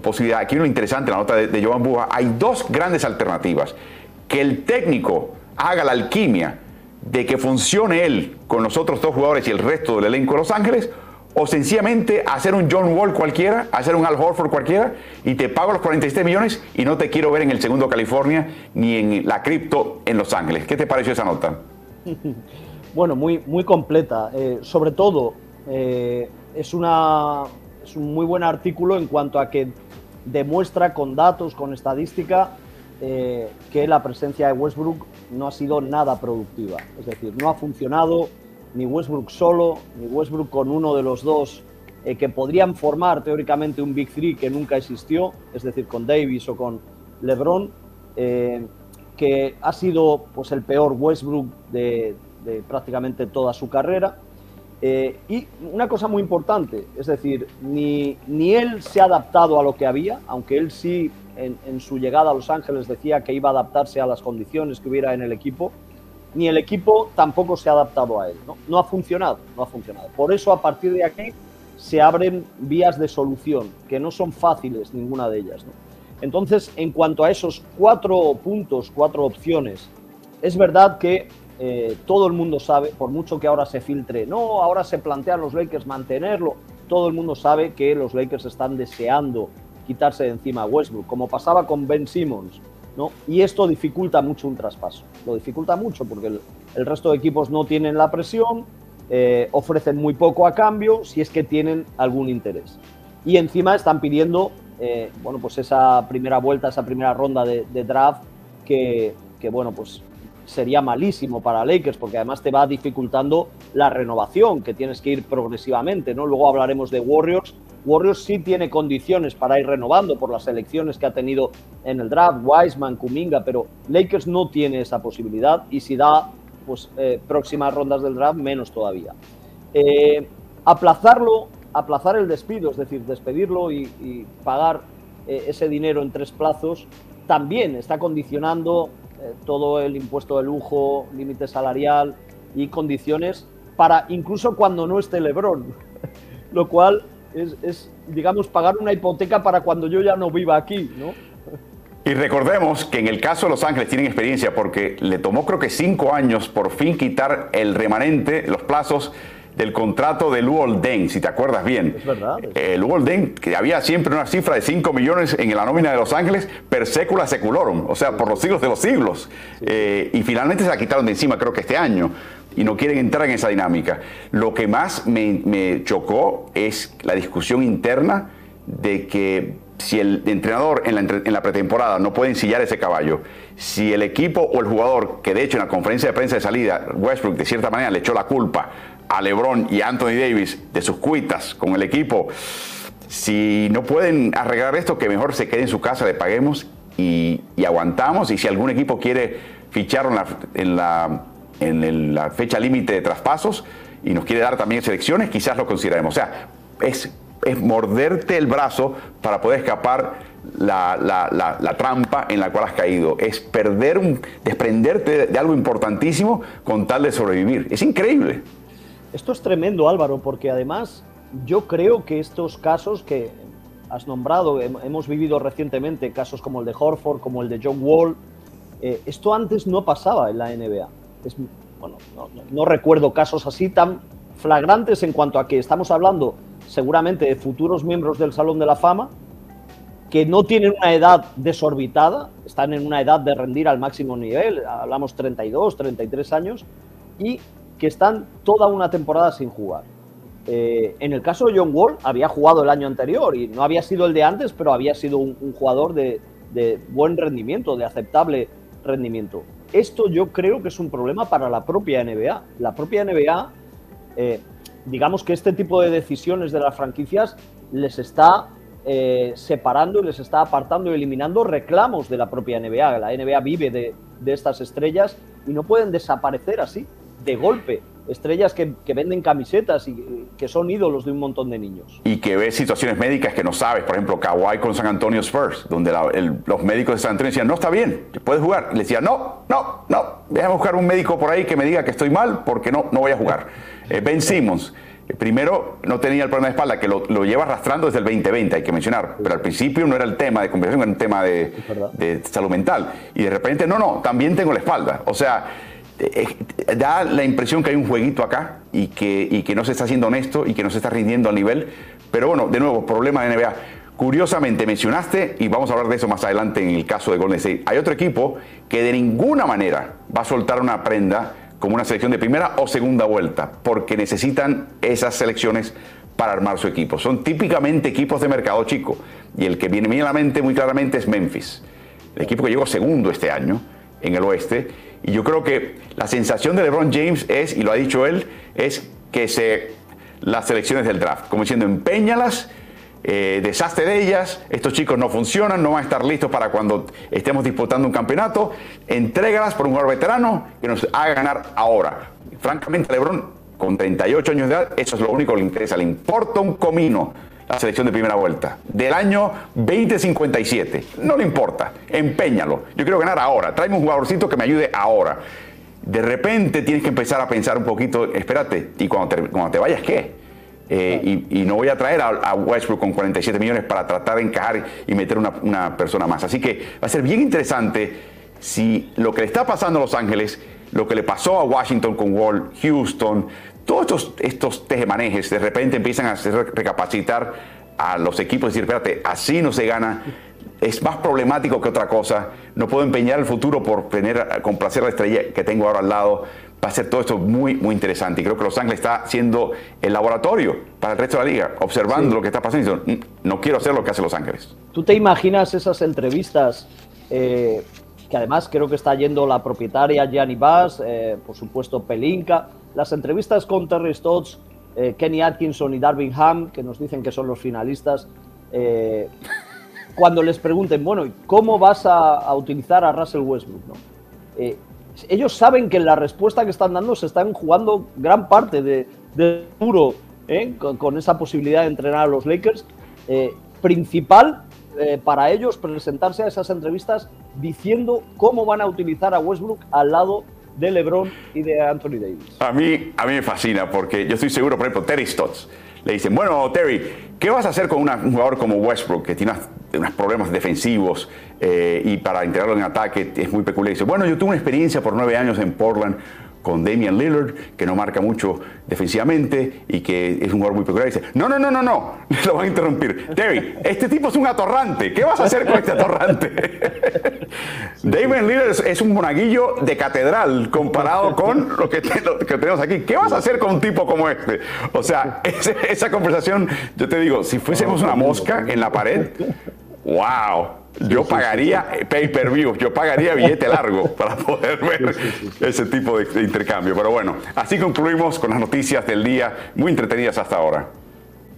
Speaker 1: posibilidad, aquí lo interesante, la nota de, de Joan Buja, hay dos grandes alternativas. Que el técnico haga la alquimia de que funcione él con los otros dos jugadores y el resto del elenco de Los Ángeles, o sencillamente hacer un John Wall cualquiera, hacer un Al Horford cualquiera, y te pago los 47 millones y no te quiero ver en el segundo California ni en la cripto en Los Ángeles. ¿Qué te pareció esa nota?
Speaker 2: Bueno, muy, muy completa. Eh, sobre todo, eh, es una, es un muy buen artículo en cuanto a que demuestra con datos, con estadística, eh, que la presencia de Westbrook no ha sido nada productiva. Es decir, no ha funcionado ni Westbrook solo, ni Westbrook con uno de los dos eh, que podrían formar teóricamente un Big Three que nunca existió, es decir, con Davis o con LeBron, eh, que ha sido pues, el peor Westbrook de prácticamente toda su carrera. Eh, y una cosa muy importante, es decir, ni, ni, él se ha adaptado a lo que había, aunque él sí en, su llegada a Los Ángeles decía que iba a adaptarse a las condiciones que hubiera en el equipo, ni el equipo tampoco se ha adaptado a él. No, no ha funcionado, no ha funcionado. Por eso a partir de aquí se abren vías de solución, que no son fáciles ninguna de ellas. Entonces, en cuanto a esos cuatro puntos, cuatro opciones, es verdad que eh, todo el mundo sabe, por mucho que ahora se filtre, no, ahora se plantean los Lakers mantenerlo, todo el mundo sabe que los Lakers están deseando quitarse de encima a Westbrook, como pasaba con Ben Simmons, ¿no? Y esto dificulta mucho un traspaso, lo dificulta mucho porque el, resto de equipos no tienen la presión, eh, ofrecen muy poco a cambio si es que tienen algún interés. Y encima están pidiendo, eh, bueno, pues esa primera vuelta, esa primera ronda de, draft que, que, bueno, pues sería malísimo para Lakers porque además te va dificultando la renovación, que tienes que ir progresivamente, ¿no? Luego hablaremos de Warriors. Warriors sí tiene condiciones para ir renovando por las elecciones que ha tenido en el draft, Wiseman, Kuminga, pero Lakers no tiene esa posibilidad y si da pues, eh, próximas rondas del draft, menos todavía. Eh, aplazarlo, aplazar el despido, es decir, despedirlo y, pagar eh, ese dinero en tres plazos, también está condicionando eh, todo el impuesto de lujo, límite salarial y condiciones para incluso cuando no esté Lebron, lo cual es, digamos, pagar una hipoteca para cuando yo ya no viva aquí, ¿no?
Speaker 1: Y recordemos que en el caso de Los Ángeles tienen experiencia porque le tomó creo que cinco años por fin quitar el remanente, los plazos del contrato de Luol Deng, si te acuerdas bien.
Speaker 2: Es verdad.
Speaker 1: Eh, Luol Deng, que había siempre una cifra de 5 millones en la nómina de Los Ángeles, per secula seculorum, o sea, por los siglos de los siglos. Eh, y finalmente se la quitaron de encima, creo que este año. Y no quieren entrar en esa dinámica. Lo que más me, chocó es la discusión interna de que si el entrenador en la, pretemporada no puede ensillar ese caballo, si el equipo o el jugador, que de hecho en la conferencia de prensa de salida, Westbrook de cierta manera le echó la culpa a LeBron y a Anthony Davis de sus cuitas con el equipo, si no pueden arreglar esto, que mejor se quede en su casa, le paguemos y, aguantamos. Y si algún equipo quiere fichar en la, en la, fecha límite de traspasos y nos quiere dar también selecciones, quizás lo consideremos. O sea, es, es morderte el brazo para poder escapar la, la, trampa en la cual has caído. Es perder, un, desprenderte de algo importantísimo con tal de sobrevivir. Es increíble.
Speaker 2: Esto es tremendo, Álvaro, porque además yo creo que estos casos que has nombrado, hemos vivido recientemente, casos como el de Horford, como el de John Wall, eh, esto antes no pasaba en la NBA. Bueno, no, recuerdo casos así tan flagrantes en cuanto a que estamos hablando seguramente de futuros miembros del Salón de la Fama que no tienen una edad desorbitada, están en una edad de rendir al máximo nivel, hablamos 32, 33 años, y que están toda una temporada sin jugar. Eh, en el caso de John Wall, había jugado el año anterior y no había sido el de antes, pero había sido un, jugador de, buen rendimiento, de aceptable rendimiento. Esto yo creo que es un problema para la propia NBA. La propia NBA, eh, digamos que este tipo de decisiones de las franquicias les está eh, separando y les está apartando y eliminando reclamos de la propia NBA. La NBA vive de, de estas estrellas y no pueden desaparecer así, de golpe estrellas que, venden camisetas y que son ídolos de un montón de niños.
Speaker 1: Y que ves situaciones médicas que no sabes, por ejemplo, Kawhi con San Antonio Spurs, donde los médicos de San Antonio decían, no está bien, puedes jugar. Y le decían, no, no, no, déjame buscar un médico por ahí que me diga que estoy mal porque no, no voy a jugar. Eh, ben Simmons. Eh, primero, no tenía el problema de espalda, que lo, lleva arrastrando desde el 2020, hay que mencionar. Pero al principio no era el tema de conversación, era un tema de, de salud mental. Y de repente, no, no, también tengo la espalda. O sea, eh, da la impresión que hay un jueguito acá y que, no se está haciendo honesto y que no se está rindiendo al nivel. Pero bueno, de nuevo, problema de NBA. Curiosamente mencionaste, y vamos a hablar de eso más adelante en el caso de Golden State, hay otro equipo que de ninguna manera va a soltar una prenda como una selección de primera o segunda vuelta, porque necesitan esas selecciones para armar su equipo. Son típicamente equipos de mercado chico, y el que viene a la mente muy claramente es Memphis, el equipo que llegó segundo este año en el oeste, y yo creo que la sensación de LeBron James es, y lo ha dicho él, es que se, las selecciones del draft, como diciendo, empeñalas, eh, desastre de ellas, estos chicos no funcionan, no van a estar listos para cuando estemos disputando un campeonato, entrégalas por un jugador veterano que nos haga ganar ahora. Francamente, LeBron, con 38 años de edad, eso es lo único que le interesa, le importa un comino la selección de primera vuelta del año 2057. No le importa, empeñalo. Yo quiero ganar ahora. Tráeme un jugadorcito que me ayude ahora. De repente tienes que empezar a pensar un poquito, espérate, y cuando te, cuando te vayas, ¿qué? Eh, y, no voy a traer a, Westbrook con 47 millones para tratar de encajar y meter una, una persona más. Así que va a ser bien interesante si lo que le está pasando a Los Ángeles, lo que le pasó a Washington con Wall, Houston, todos estos, estos tejemanejes de repente empiezan a hacer recapacitar a los equipos y decir, espérate, así no se gana, es más problemático que otra cosa, no puedo empeñar el futuro por tener, complacer a la estrella que tengo ahora al lado, va a ser todo esto muy, muy interesante. Y creo que Los Ángeles está siendo el laboratorio para el resto de la liga, observando lo que está pasando. Y diciendo, mm, no quiero hacer lo que hace Los Ángeles.
Speaker 2: ¿Tú te imaginas esas entrevistas eh, que además creo que está yendo la propietaria Gianni Bass, eh, por supuesto Pelinka, las entrevistas con Terry Stotts, eh, Kenny Atkinson y Darvin Ham, que nos dicen que son los finalistas, eh, cuando les pregunten, bueno, ¿cómo vas a, utilizar a Russell Westbrook? Eh, ellos saben que en la respuesta que están dando se están jugando gran parte de, de con, con, esa posibilidad de entrenar a los Lakers. principal para ellos presentarse a esas entrevistas diciendo cómo van a utilizar a Westbrook al lado LeBron y de Anthony Davis.
Speaker 1: A mí, a mí me fascina porque yo estoy seguro, por ejemplo, Terry Stotts. Le dicen, bueno, Terry, ¿qué vas a hacer con un jugador como Westbrook que tiene unos problemas defensivos eh, y para integrarlo en ataque es muy peculiar? Dice, bueno, yo tuve una experiencia por nueve años en Portland con Damian Lillard, que no marca mucho defensivamente y que es un jugador muy peculiar. dice, no, no, no, no, no, lo van a interrumpir. Terry, este tipo es un atorrante, ¿qué vas a hacer con este atorrante? Damian Lillard es, un monaguillo de catedral comparado con lo que, tenemos aquí. ¿Qué vas a hacer con un tipo como este? O sea, esa conversación, yo te digo, si fuésemos una mosca en la pared, wow yo pagaría pay per view, yo pagaría billete largo para poder ver ese tipo de, intercambio. Pero bueno, así concluimos con las noticias del día, muy entretenidas hasta ahora.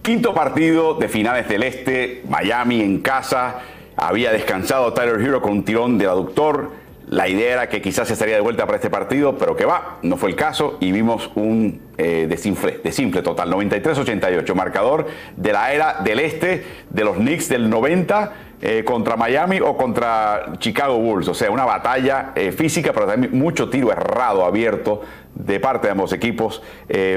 Speaker 1: Quinto partido de finales del Este, Miami en casa. Había descansado Tyler Hero con un tirón del aductor la idea era que quizás estaría de vuelta para este partido, pero que va, no fue el caso y vimos un eh, desinfle, desinfle total, 93-88, marcador de la era del este de los Knicks del 90 eh, contra Miami o contra Chicago Bulls, o sea, una batalla eh, física, pero también mucho tiro errado, abierto de parte de ambos equipos.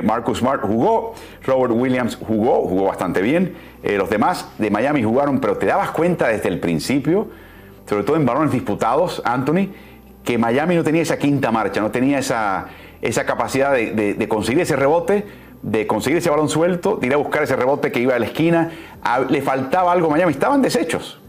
Speaker 1: Marcus Smart jugó, Robert Williams jugó, jugó bastante bien, los demás de Miami jugaron, pero te dabas cuenta desde el principio, sobre todo en balones disputados, Anthony, que Miami no tenía esa quinta marcha, no tenía esa, esa capacidad de, conseguir ese rebote, de conseguir ese balón suelto, de ir a buscar ese rebote que iba a la esquina. le faltaba algo Miami, estaban deshechos.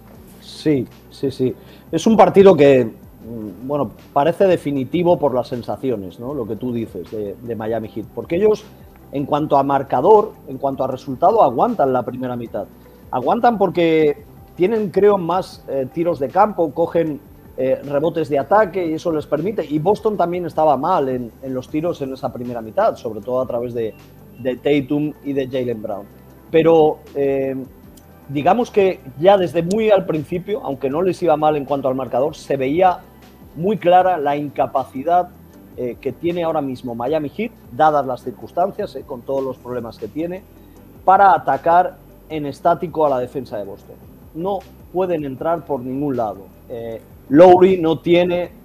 Speaker 2: Sí, sí, sí. Es un partido que, mm, bueno, parece definitivo por las sensaciones, ¿no? Lo que tú dices de, Miami Heat. Porque ellos, en cuanto a marcador, en cuanto a resultado, aguantan la primera mitad. Aguantan porque tienen, creo, más eh, tiros de campo, cogen eh, rebotes de ataque y eso les permite. Y Boston también estaba mal en, los tiros en esa primera mitad, sobre todo a través de, de Tatum y de Jalen Brown. Pero eh, digamos que ya desde muy al principio, aunque no les iba mal en cuanto al marcador, se veía muy clara la incapacidad eh, que tiene ahora mismo Miami Heat, dadas las circunstancias, eh, con todos los problemas que tiene, para atacar en estático a la defensa de Boston. No pueden entrar por ningún lado. Eh, Lowry no tiene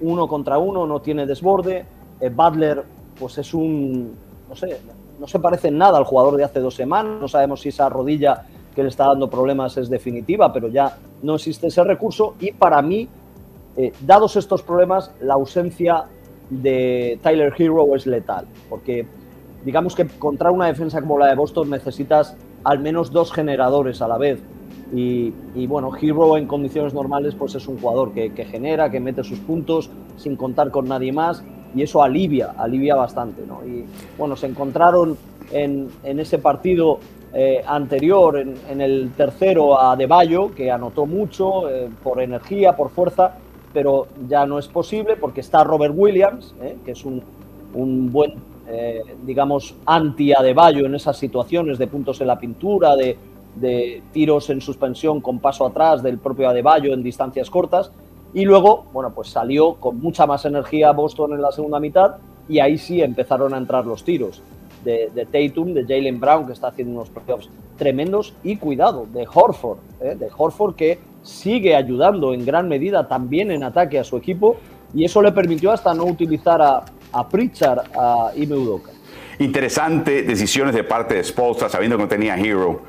Speaker 2: uno contra uno, no tiene desborde. Butler, pues es un, no sé, no se parece en nada al jugador de hace dos semanas. No sabemos si esa rodilla que le está dando problemas es definitiva, pero ya no existe ese recurso. Y para mí, eh, dados estos problemas, la ausencia de Tyler Hero es letal, porque digamos que contra una defensa como la de Boston necesitas al menos dos generadores a la vez. Y, bueno, Hero en condiciones normales pues es un jugador que, genera, que mete sus puntos sin contar con nadie más y eso alivia, alivia bastante. ¿no? Y bueno, se encontraron en, ese partido eh, anterior, en, el tercero, a De que anotó mucho eh, por energía, por fuerza, pero ya no es posible porque está Robert Williams, eh, que es un, buen, eh, digamos, anti-Adebayo en esas situaciones de puntos en la pintura, de, tiros en suspensión con paso atrás del propio Adebayo en distancias cortas. Y luego, bueno, pues salió con mucha más energía Boston en la segunda mitad y ahí sí empezaron a entrar los tiros de, Tatum, de Jalen Brown, que está haciendo unos playoffs tremendos, y cuidado, de Horford, eh, de Horford que sigue ayudando en gran medida también en ataque a su equipo y eso le permitió hasta no utilizar a, a Pritchard, a Udoka.
Speaker 1: Interesante decisiones de parte de Spolstra, sabiendo que no tenía Hero.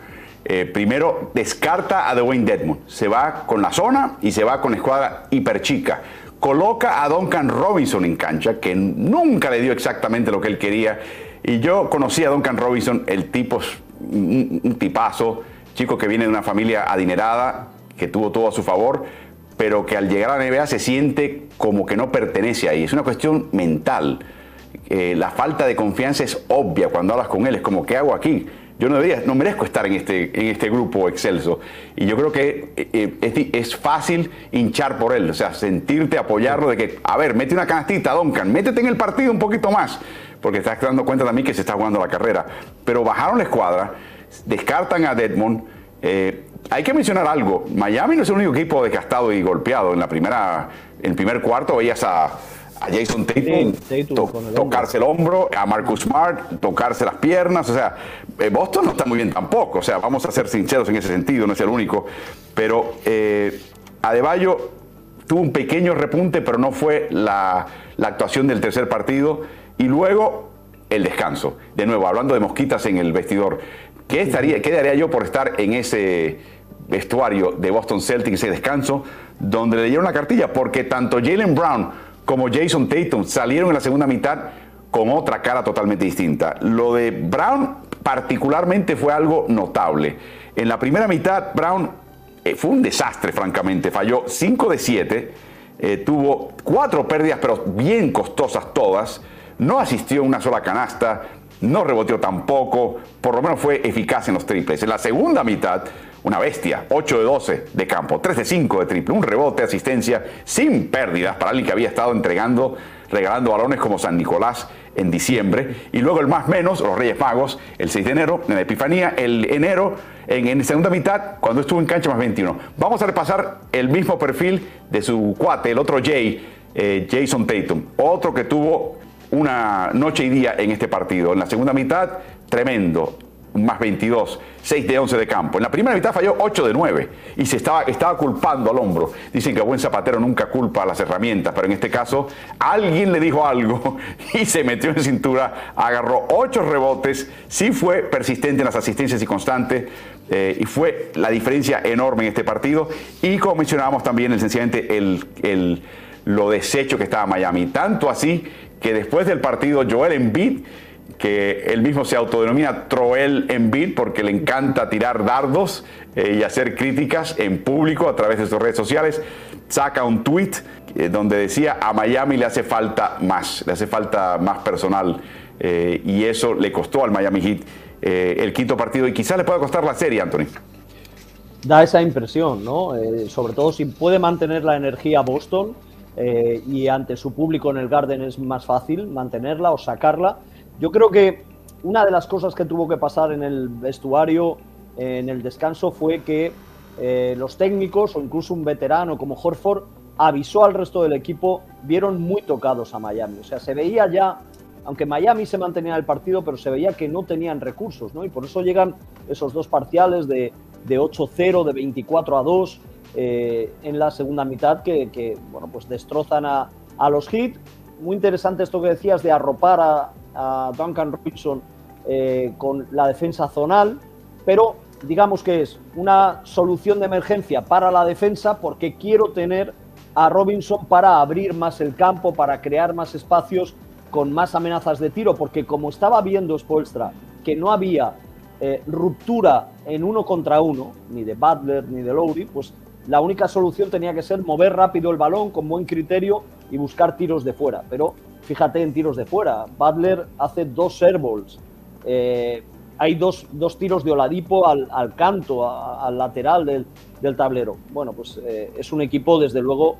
Speaker 1: Eh, primero, descarta a Dwayne Dedmon. Se va con la zona y se va con escuadra hiperchica. Coloca a Duncan Robinson en cancha, que nunca le dio exactamente lo que él quería. Y yo conocí a Duncan Robinson, el tipo, un, tipazo, chico que viene de una familia adinerada, que tuvo todo a su favor, pero que al llegar a la NBA se siente como que no pertenece ahí. Es una cuestión mental. Eh, la falta de confianza es obvia cuando hablas con él. Es como, ¿qué hago aquí? Yo no, debería, no merezco estar en este, en este grupo excelso. Y yo creo que eh, eh, es, fácil hinchar por él, o sea, sentirte, apoyarlo, de que, a ver, mete una canastita, Duncan, métete en el partido un poquito más, porque estás dando cuenta también que se está jugando la carrera. Pero bajaron la escuadra, descartan a Deadmond, hay que mencionar algo. Miami no es el único equipo desgastado y golpeado. En la primera, en el primer cuarto veías a, Jason Tatum, tocarse el hombro, a Marcus Smart tocarse las piernas. O sea, eh, Boston no está muy bien tampoco. O sea, vamos a ser sinceros en ese sentido, no es el único. Pero eh, Adebayo tuvo un pequeño repunte, pero no fue la, la actuación del tercer partido. Y luego el descanso. De nuevo, hablando de mosquitas en el vestidor. ¿Qué, estaría, qué daría yo por estar en ese vestuario de Boston Celtics, ese descanso, donde le dieron la cartilla, porque tanto Jalen Brown como Jason Tatum salieron en la segunda mitad con otra cara totalmente distinta. Lo de Brown particularmente fue algo notable. En la primera mitad, Brown eh, fue un desastre, francamente. Falló 5 de 7, eh, tuvo cuatro pérdidas, pero bien costosas todas. No asistió a una sola canasta, no reboteó tampoco, por lo menos fue eficaz en los triples. En la segunda mitad, una bestia, 8 de 12 de campo, 3 de 5 de triple, un rebote, asistencia sin pérdidas para alguien que había estado entregando, regalando balones como San Nicolás en diciembre. Y luego el más menos, los Reyes Magos, el 6 de enero, en la Epifanía, el enero, en, segunda mitad, cuando estuvo en cancha más 21. Vamos a repasar el mismo perfil de su cuate, el otro Jay, eh, Jason Tatum, otro que tuvo una noche y día en este partido. En la segunda mitad, tremendo más 22, 6 de 11 de campo. En la primera mitad falló 8 de 9 y se estaba, estaba culpando al hombro. Dicen que buen zapatero nunca culpa a las herramientas, pero en este caso alguien le dijo algo y se metió en cintura, agarró 8 rebotes, sí fue persistente en las asistencias y constante. Eh, y fue la diferencia enorme en este partido. Y como mencionábamos también, esencialmente el, el, lo deshecho que estaba Miami. Tanto así que después del partido, Joel Embiid que él mismo se autodenomina Troel Embiid porque le encanta tirar dardos eh, y hacer críticas en público a través de sus redes sociales. Saca un tweet eh, donde decía a Miami le hace falta más, le hace falta más personal eh, y eso le costó al Miami Heat el quinto partido y quizás le pueda costar la serie, Anthony.
Speaker 2: da esa impresión, ¿no? Sobre todo si puede mantener la energía Boston eh, y ante su público en el Garden es más fácil mantenerla o sacarla. Yo creo que una de las cosas que tuvo que pasar en el vestuario, en el descanso, fue que eh, los técnicos o incluso un veterano como Horford avisó al resto del equipo, vieron muy tocados a Miami. O sea, se veía ya, aunque Miami se mantenía en el partido, pero se veía que no tenían recursos, ¿no? Y por eso llegan esos dos parciales de, de 8-0, de 24 a 2 eh, en la segunda mitad que, bueno, pues destrozan a, a, los Heat. Muy interesante esto que decías de arropar a, Duncan Robinson eh, con la defensa zonal, pero digamos que es una solución de emergencia para la defensa porque quiero tener a Robinson para abrir más el campo, para crear más espacios con más amenazas de tiro, porque como estaba viendo Spolstra que no había eh, ruptura en uno contra uno, ni de Butler ni de Lowry, pues la única solución tenía que ser mover rápido el balón con buen criterio y buscar tiros de fuera. Pero fíjate en tiros de fuera, Butler hace dos airballs, eh, hay dos, tiros de Oladipo al, canto, al lateral del, tablero. Bueno, pues eh, es un equipo, desde luego,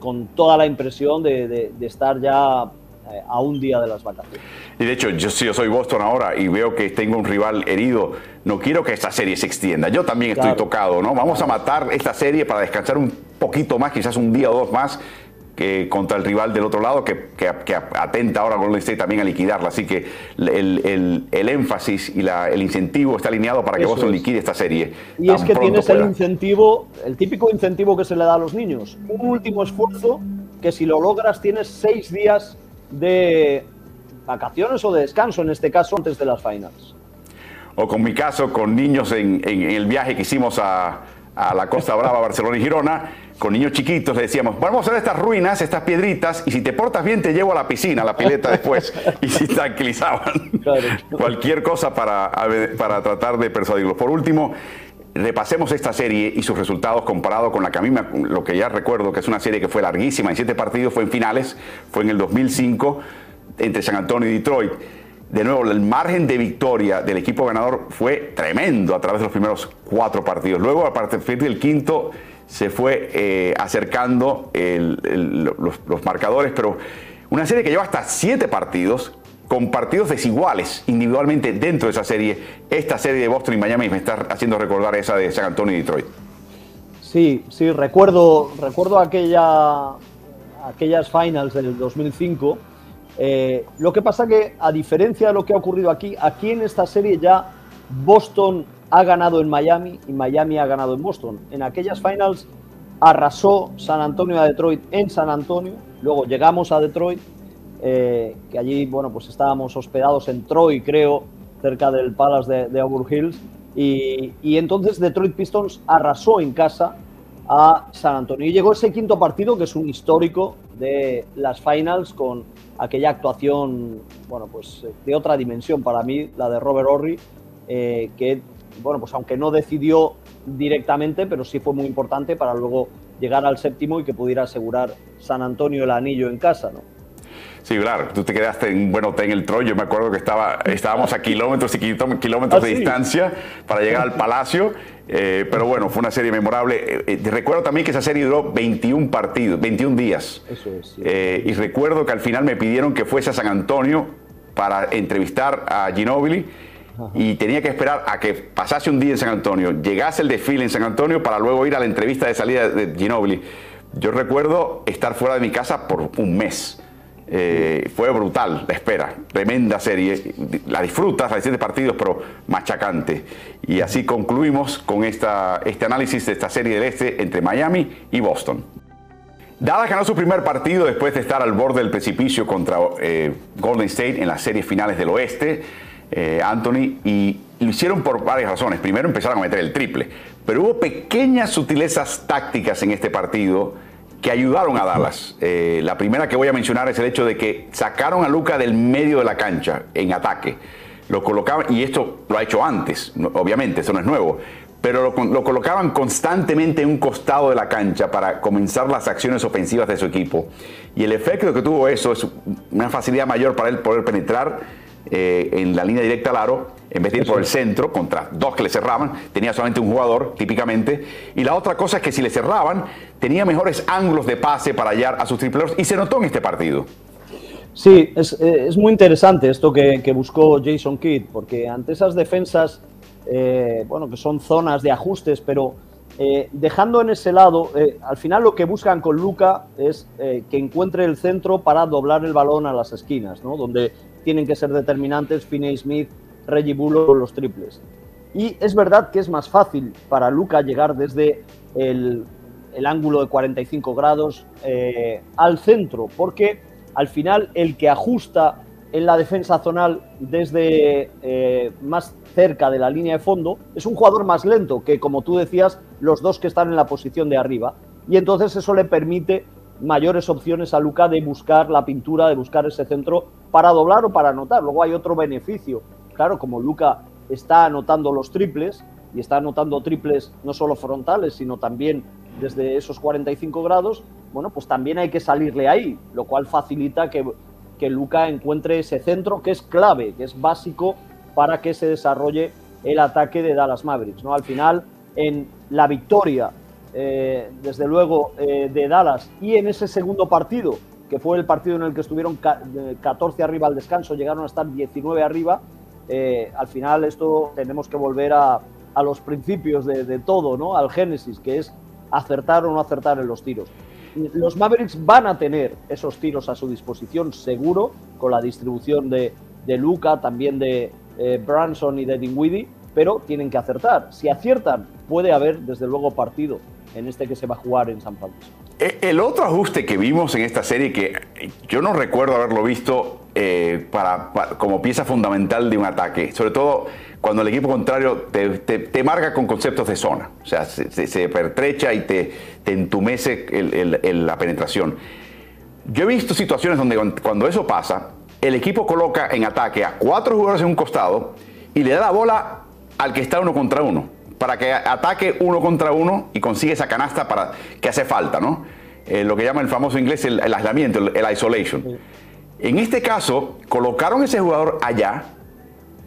Speaker 2: con toda la impresión de estar ya eh, a un día de las vacaciones.
Speaker 1: Y de hecho, yo, si yo soy Boston ahora y veo que tengo un rival herido, no quiero que esta serie se extienda. Yo también estoy tocado, ¿no? Vamos a matar esta serie para descansar un poquito más, quizás un día o dos más, que contra el rival del otro lado que, que, atenta ahora Golden State también a liquidarla. Así que el, el, énfasis y la, el incentivo está alineado para que Boston liquide esta serie.
Speaker 2: Y es que tienes el incentivo, el típico incentivo que se le da a los niños. Un último esfuerzo que si lo logras tienes seis días de vacaciones o de descanso, en este caso, antes de las finals.
Speaker 1: O con mi caso, con niños en, el viaje que hicimos a, la Costa Brava, Barcelona y Girona, con niños chiquitos le decíamos, vamos a ver estas ruinas, estas piedritas, y si te portas bien te llevo a la piscina, a la pileta después. y si tranquilizaban. Cualquier cosa para, para tratar de persuadirlos. Por último, repasemos esta serie y sus resultados comparado con la que a mí lo que ya recuerdo que es una serie que fue larguísima, en siete partidos, fue en finales, fue en el 2005 entre San Antonio y Detroit. De nuevo, el margen de victoria del equipo ganador fue tremendo a través de los primeros cuatro partidos. Luego, a partir del quinto, se fue eh, acercando los, los marcadores, pero una serie que lleva hasta siete partidos con partidos desiguales individualmente dentro de esa serie. Esta serie de Boston y Miami me está haciendo recordar esa de San Antonio y Detroit.
Speaker 2: Sí, sí, recuerdo, recuerdo aquella, aquellas finals del 2005. Eh, lo que pasa que, a diferencia de lo que ha ocurrido aquí, aquí en esta serie ya Boston ha ganado en Miami y Miami ha ganado en Boston. En aquellas finals arrasó San Antonio a Detroit en San Antonio, luego llegamos a Detroit eh, que allí, bueno, pues estábamos hospedados en Troy, creo, cerca del Palace de, Auburn Hills, y, entonces Detroit Pistons arrasó en casa a San Antonio. Y llegó ese quinto partido, que es un histórico de las finals, con aquella actuación, bueno, pues de otra dimensión para mí, la de Robert Horry, eh, que, bueno, pues aunque no decidió directamente, pero sí fue muy importante para luego llegar al séptimo y que pudiera asegurar San Antonio el anillo en casa, ¿no?
Speaker 1: Sí, claro, tú te quedaste en un buen hotel en el Troy. Yo me acuerdo que estaba, estábamos a kilómetros y kilómetros de ah, distancia para llegar al palacio. Eh, pero bueno, fue una serie memorable. Eh, eh, recuerdo también que esa serie duró 21 partidos, 21 días. Eso es. y recuerdo que al final me pidieron que fuese a San Antonio para entrevistar a Ginobili. Y tenía que esperar a que pasase un día en San Antonio, llegase el desfile en San Antonio para luego ir a la entrevista de salida de Ginobili. Yo recuerdo estar fuera de mi casa por un mes eh, fue brutal la espera, tremenda serie. La disfrutas, la siete partidos, pero machacante. Y así concluimos con esta, este análisis de esta serie del Este entre Miami y Boston. Dallas ganó su primer partido después de estar al borde del precipicio contra eh, Golden State en las series finales del Oeste, eh, Anthony, y lo hicieron por varias razones. Primero empezaron a meter el triple, pero hubo pequeñas sutilezas tácticas en este partido que ayudaron a Dallas. Eh, la primera que voy a mencionar es el hecho de que sacaron a Luca del medio de la cancha en ataque. Lo colocaban, y esto lo ha hecho antes, obviamente, eso no es nuevo, pero lo, colocaban constantemente en un costado de la cancha para comenzar las acciones ofensivas de su equipo. Y el efecto que tuvo eso es una facilidad mayor para él poder penetrar eh, en la línea directa al aro, en vez de ir por el centro contra dos que le cerraban, tenía solamente un jugador típicamente. Y la otra cosa es que si le cerraban, tenía mejores ángulos de pase para hallar a sus tripleros y se notó en este partido.
Speaker 2: Sí, es, eh, muy interesante esto que, buscó Jason Kidd, porque ante esas defensas, eh, bueno, que son zonas de ajustes, pero eh, dejando en ese lado, al final lo que buscan con Luca es que encuentre el centro para doblar el balón a las esquinas, ¿no? donde tienen que ser determinantes Finney Smith, Reggie Bullock los triples. Y es verdad que es más fácil para Luca llegar desde el, ángulo de 45 grados al centro, porque al final el que ajusta en la defensa zonal desde eh, más cerca de la línea de fondo es un jugador más lento que, como tú decías, los dos que están en la posición de arriba. Y entonces eso le permite mayores opciones a Luca de buscar la pintura, de buscar ese centro para doblar o para anotar. Luego hay otro beneficio. Claro, como Luca está anotando los triples y está anotando triples no solo frontales, sino también desde esos 45 grados, bueno, pues también hay que salirle ahí, lo cual facilita que, que Luca encuentre ese centro que es clave, que es básico para que se desarrolle el ataque de Dallas Mavericks. ¿no? Al final, en la victoria, eh, desde luego, eh, de Dallas y en ese segundo partido, que fue el partido en el que estuvieron 14 arriba al descanso, llegaron a estar 19 arriba, eh, al final esto tenemos que volver a, a los principios de, de, todo, ¿no? al génesis, que es acertar o no acertar en los tiros los Mavericks van a tener esos tiros a su disposición, seguro, con la distribución de, de Luca, también de eh, Branson y de Dinwiddie, pero tienen que acertar. Si aciertan, puede haber, desde luego, partido en este que se va a jugar en San Francisco.
Speaker 1: Eh, el otro ajuste que vimos en esta serie, que yo no recuerdo haberlo visto eh, para, como pieza fundamental de un ataque, sobre todo cuando el equipo contrario te, marca con conceptos de zona, o sea, se, pertrecha y te, entumece la penetración. Yo he visto situaciones donde cuando eso pasa, el equipo coloca en ataque a cuatro jugadores en un costado y le da la bola al que está uno contra uno, para que ataque uno contra uno y consiga esa canasta para, que hace falta, ¿no? Eh, lo que llama el famoso inglés el, aislamiento, el, el isolation. En este caso, colocaron ese jugador allá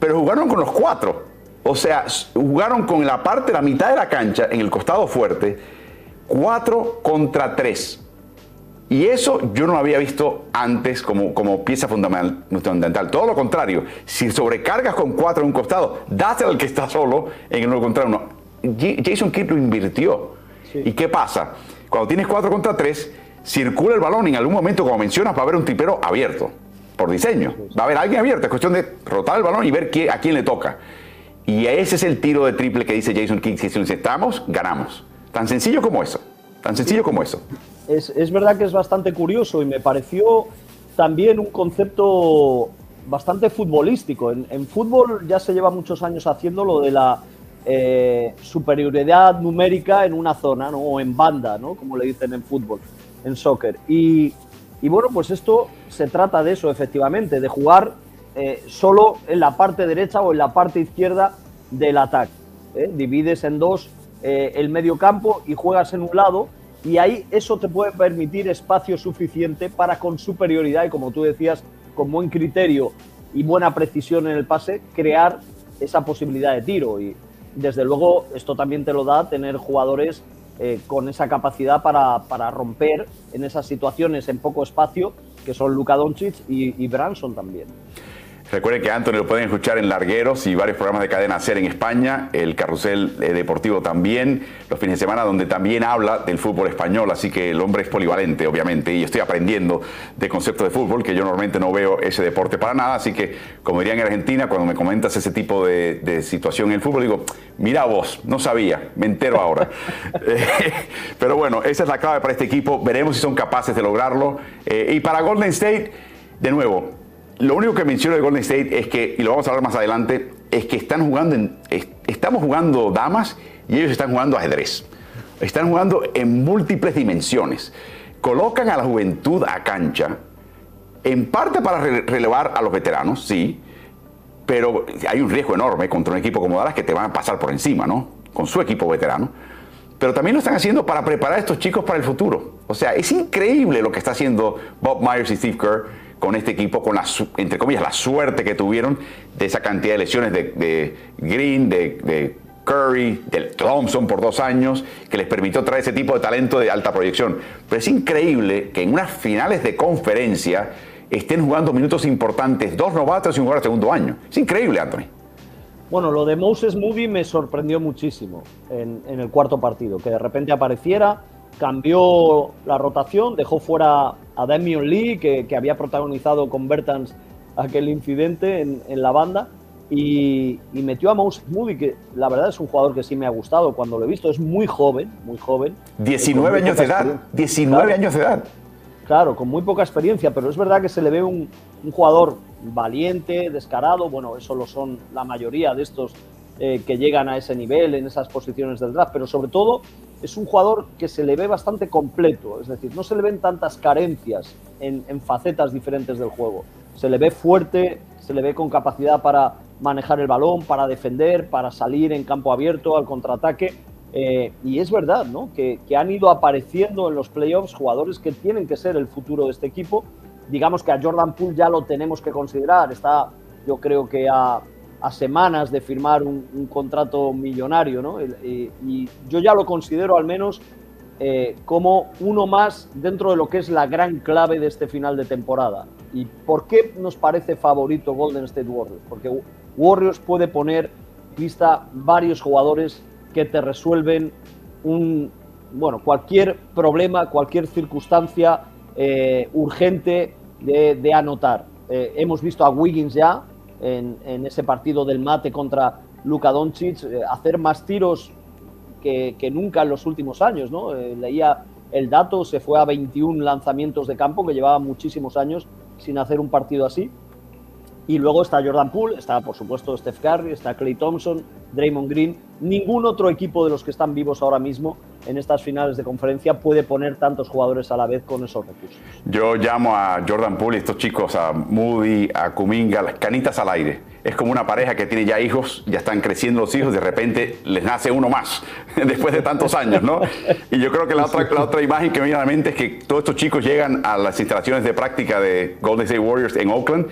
Speaker 1: pero jugaron con los cuatro. O sea, jugaron con la parte, la mitad de la cancha, en el costado fuerte, cuatro contra tres. Y eso yo no lo había visto antes como, como pieza fundamental, Todo lo contrario, si sobrecargas con cuatro en un costado, dáselo al que está solo en el uno contra uno. Jason Kidd lo invirtió. ¿Y qué pasa? Cuando tienes cuatro contra tres, circula el balón y en algún momento, como mencionas, va a haber un tripero abierto por diseño. Va a haber alguien abierto, es cuestión de rotar el balón y ver a quién le toca. Y ese es el tiro de triple que dice Jason King, si estamos, ganamos. Tan sencillo como eso. Tan sencillo como eso.
Speaker 2: Es, verdad que es bastante curioso y me pareció también un concepto bastante futbolístico. En, fútbol ya se lleva muchos años haciendo lo de la eh, superioridad numérica en una zona o en banda, ¿no? como le dicen en fútbol, en soccer. Y y bueno, pues esto se trata de eso, efectivamente, de jugar eh, solo en la parte derecha o en la parte izquierda del ataque. ¿eh? Divides en dos eh, el medio campo y juegas en un lado y ahí eso te puede permitir espacio suficiente para con superioridad y como tú decías, con buen criterio y buena precisión en el pase, crear esa posibilidad de tiro. Y desde luego esto también te lo da tener jugadores eh, con esa capacidad para, romper en esas situaciones en poco espacio, que son Luka Doncic y Branson también.
Speaker 1: Recuerden que Anthony lo pueden escuchar en Largueros y varios programas de cadena SER en España, el Carrusel eh, Deportivo también, los fines de semana, donde también habla del fútbol español, así que el hombre es polivalente, obviamente, y estoy aprendiendo de conceptos de fútbol, que yo normalmente no veo ese deporte para nada, así que, como dirían en Argentina, cuando me comentas ese tipo de, situación en el fútbol, digo, mira vos, no sabía, me entero ahora. Eh, pero bueno, esa es la clave para este equipo, veremos si son capaces de lograrlo. Eh, y para Golden State, de nuevo, lo único que menciono de Golden State es que, y lo vamos a hablar más adelante, es que están jugando en, estamos jugando damas y ellos están jugando ajedrez. Están jugando en múltiples dimensiones. Colocan a la juventud a cancha, en parte para relevar a los veteranos, sí, pero hay un riesgo enorme contra un equipo como Dallas que te van a pasar por encima, ¿no? Con su equipo veterano. Pero también lo están haciendo para preparar a estos chicos para el futuro. O sea, es increíble lo que está haciendo Bob Myers y Steve Kerr con este equipo, con la, entre comillas, la suerte que tuvieron de esa cantidad de lesiones de, Green, de, Curry, de Thompson por dos años, que les permitió traer ese tipo de talento de alta proyección. Pero es increíble que en unas finales de conferencia estén jugando minutos importantes dos novatos y un jugador de segundo año. Es increíble, Anthony.
Speaker 2: Bueno, lo de Moses Moody me sorprendió muchísimo en el cuarto partido, que de repente apareciera cambió la rotación, dejó fuera a Damian Lee, que, había protagonizado con Bertans aquel incidente en, la banda, y, metió a Moses Moody, que la verdad es un jugador que sí me ha gustado cuando lo he visto, es muy joven, muy joven.
Speaker 1: 19 años de edad, 19 años de edad.
Speaker 2: Claro, con muy poca experiencia, pero es verdad que se le ve un, un jugador valiente, descarado, bueno, eso lo son la mayoría de estos eh, que llegan a ese nivel, en esas posiciones del draft, pero sobre todo es un jugador que se le ve bastante completo, es decir, no se le ven tantas carencias en, facetas diferentes del juego. Se le ve fuerte, se le ve con capacidad para manejar el balón, para defender, para salir en campo abierto al contraataque. Eh, y es verdad ¿no? que, que, han ido apareciendo en los playoffs jugadores que tienen que ser el futuro de este equipo. Digamos que a Jordan Poole ya lo tenemos que considerar, está yo creo que a, a semanas de firmar un, contrato millonario, ¿no? Y, yo ya lo considero al menos eh, como uno más dentro de lo que es la gran clave de este final de temporada. ¿Y por qué nos parece favorito Golden State Warriors? Porque Warriors puede poner lista varios jugadores que te resuelven un, bueno, cualquier problema, cualquier circunstancia eh, urgente de, anotar. Eh, hemos visto a Wiggins ya, en, ese partido del mate contra Luka Doncic, eh, hacer más tiros que, nunca en los últimos años. ¿no? Eh, leía el dato, se fue a 21 lanzamientos de campo, que llevaba muchísimos años sin hacer un partido así. Y luego está Jordan Poole, está por supuesto Steph Curry, está Clay Thompson, Draymond Green. Ningún otro equipo de los que están vivos ahora mismo en estas finales de conferencia puede poner tantos jugadores a la vez con esos recursos.
Speaker 1: Yo llamo a Jordan Poole y estos chicos, a Moody, a Kuminga, las canitas al aire. Es como una pareja que tiene ya hijos, ya están creciendo los hijos, de repente les nace uno más, después de tantos años, ¿no? Y yo creo que la otra, la otra imagen que me viene a la mente es que todos estos chicos llegan a las instalaciones de práctica de Golden State Warriors en Oakland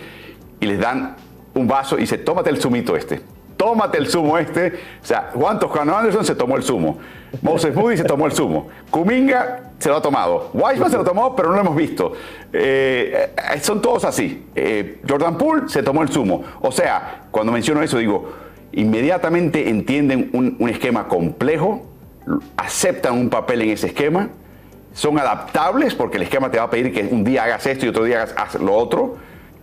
Speaker 1: y les dan un vaso y dice, tómate el zumito este tómate el zumo este. O sea, Juan Toscano Anderson se tomó el zumo. Moses Moody se tomó el zumo. Kuminga se lo ha tomado. Weissman se lo tomó, pero no lo hemos visto. Eh, eh, son todos así. Eh, Jordan Poole se tomó el zumo. O sea, cuando menciono eso, digo, inmediatamente entienden un, esquema complejo, aceptan un papel en ese esquema, son adaptables porque el esquema te va a pedir que un día hagas esto y otro día hagas lo otro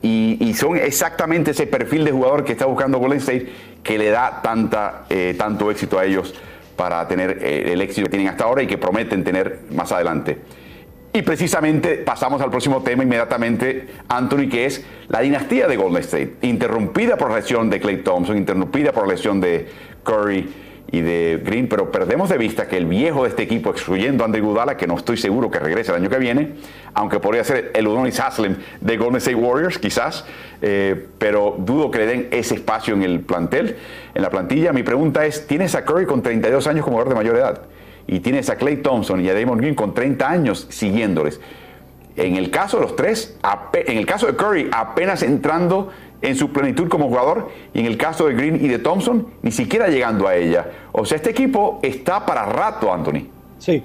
Speaker 1: y, son exactamente ese perfil de jugador que está buscando Golden State que le da tanta, eh, tanto éxito a ellos para tener eh, el éxito que tienen hasta ahora y que prometen tener más adelante. Y precisamente pasamos al próximo tema inmediatamente, Anthony, que es la dinastía de Golden State, interrumpida por la lesión de Clay Thompson, interrumpida por la lesión de Curry y de Green, pero perdemos de vista que el viejo de este equipo, excluyendo a André Gudala, que no estoy seguro que regrese el año que viene, aunque podría ser el Udonis Haslem de Golden State Warriors, quizás, eh, pero dudo que le den ese espacio en el plantel, en la plantilla. Mi pregunta es, ¿tienes a Curry con 32 años como jugador de mayor edad? Y tienes a Clay Thompson y a Damon Green con 30 años siguiéndoles. En el caso de los tres, en el caso de Curry, apenas entrando en su plenitud como jugador y en el caso de Green y de Thompson, ni siquiera llegando a ella. O sea, este equipo está para rato, Anthony.
Speaker 2: Sí,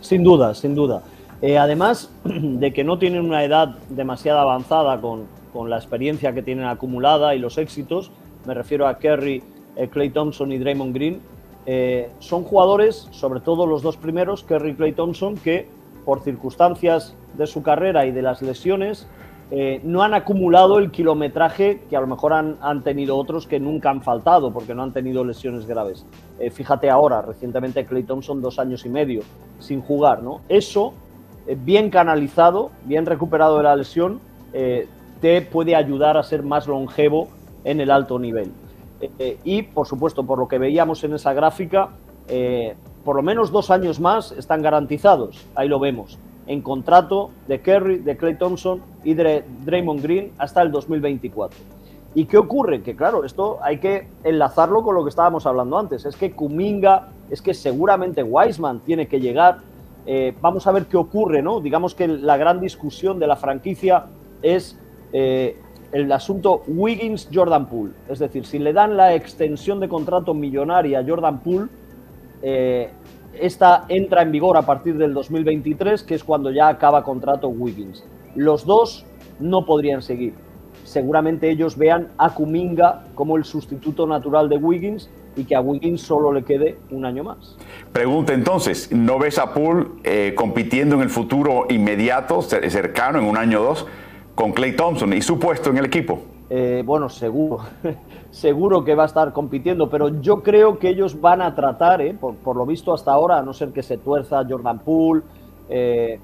Speaker 2: sin duda, sin duda. Eh, además de que no tienen una edad demasiado avanzada con, con, la experiencia que tienen acumulada y los éxitos, me refiero a Kerry, Clay eh, Thompson y Draymond Green, eh, son jugadores, sobre todo los dos primeros, Kerry y Clay Thompson, que por circunstancias de su carrera y de las lesiones, eh, no han acumulado el kilometraje que a lo mejor han, tenido otros que nunca han faltado porque no han tenido lesiones graves. Eh, fíjate ahora, recientemente Clay Thompson dos años y medio sin jugar, ¿no? Eso, eh, bien canalizado, bien recuperado de la lesión, te puede ayudar a ser más longevo en el alto nivel. y, por supuesto, por lo que veíamos en esa gráfica, por lo menos dos años más están garantizados, ahí lo vemos en contrato de Kerry, de Clay Thompson y de Draymond Green hasta el 2024. ¿Y qué ocurre? Que claro, esto hay que enlazarlo con lo que estábamos hablando antes. Es que Kuminga, es que seguramente Wiseman tiene que llegar. Eh, vamos a ver qué ocurre, ¿no? Digamos que la gran discusión de la franquicia es eh, el asunto Wiggins-Jordan Poole. Es decir, si le dan la extensión de contrato millonaria a Jordan Poole, eh, esta entra en vigor a partir del 2023, que es cuando ya acaba contrato Wiggins. Los dos no podrían seguir. Seguramente ellos vean a Kuminga como el sustituto natural de Wiggins y que a Wiggins solo le quede un año más.
Speaker 1: Pregunta entonces, ¿no ves a Poole eh, compitiendo en el futuro inmediato, cercano, en un año o dos, con Clay Thompson y su puesto en el equipo?
Speaker 2: Eh, bueno, seguro, seguro que va a estar compitiendo, pero yo creo que ellos van a tratar, eh, por, lo visto hasta ahora, a no ser que se tuerza Jordan Poole,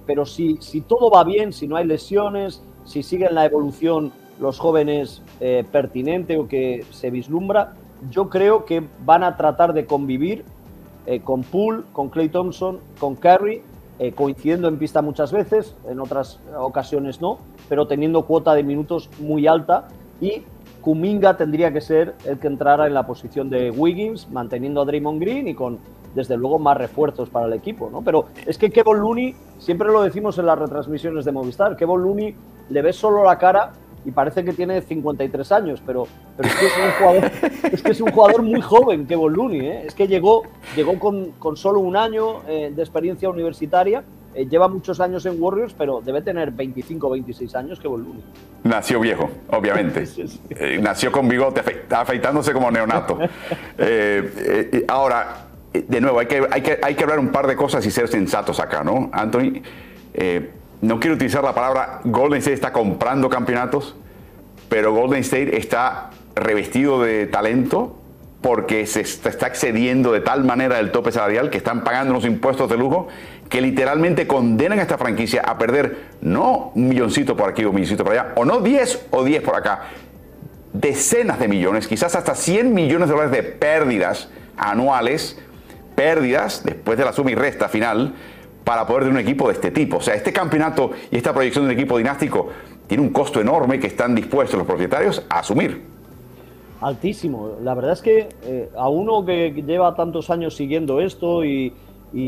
Speaker 2: pero si, si todo va bien, si no hay lesiones, si siguen la evolución los jóvenes pertinente o que se vislumbra, yo creo que van a tratar de convivir eh, con Poole, con Clay Thompson, con Curry, eh, coincidiendo en pista muchas veces, en otras ocasiones no, pero teniendo cuota de minutos muy alta y Kuminga tendría que ser el que entrara en la posición de Wiggins, manteniendo a Draymond Green y con, desde luego, más refuerzos para el equipo. ¿no? Pero es que Kevin Looney, siempre lo decimos en las retransmisiones de Movistar, Kevin Looney le ves solo la cara y parece que tiene 53 años, pero, es, que es, un jugador, muy joven, que Looney. ¿eh? Es que llegó, llegó con, con solo un año eh, de experiencia universitaria, eh, lleva muchos años en Warriors, pero debe tener 25 o 26 años que Looney.
Speaker 1: Nació viejo, obviamente. nació con bigote, afeitándose como neonato. ahora, de nuevo, hay que, hay, que, hay que hablar un par de cosas y ser sensatos acá, ¿no? Anthony, no quiero utilizar la palabra Golden State está comprando campeonatos, pero Golden State está revestido de talento porque se está excediendo de tal manera del tope salarial que están pagando unos impuestos de lujo que literalmente condenan a esta franquicia a perder no un milloncito por aquí o un milloncito por allá, o no 10 o 10 por acá, decenas de millones, quizás hasta 100 millones de dólares de pérdidas anuales, pérdidas después de la suma y resta final, para poder tener un equipo de este tipo. O sea, este campeonato y esta proyección de un equipo dinástico tiene un costo enorme que están dispuestos los propietarios a asumir.
Speaker 2: Altísimo. La verdad es que eh, a uno que lleva tantos años siguiendo esto y,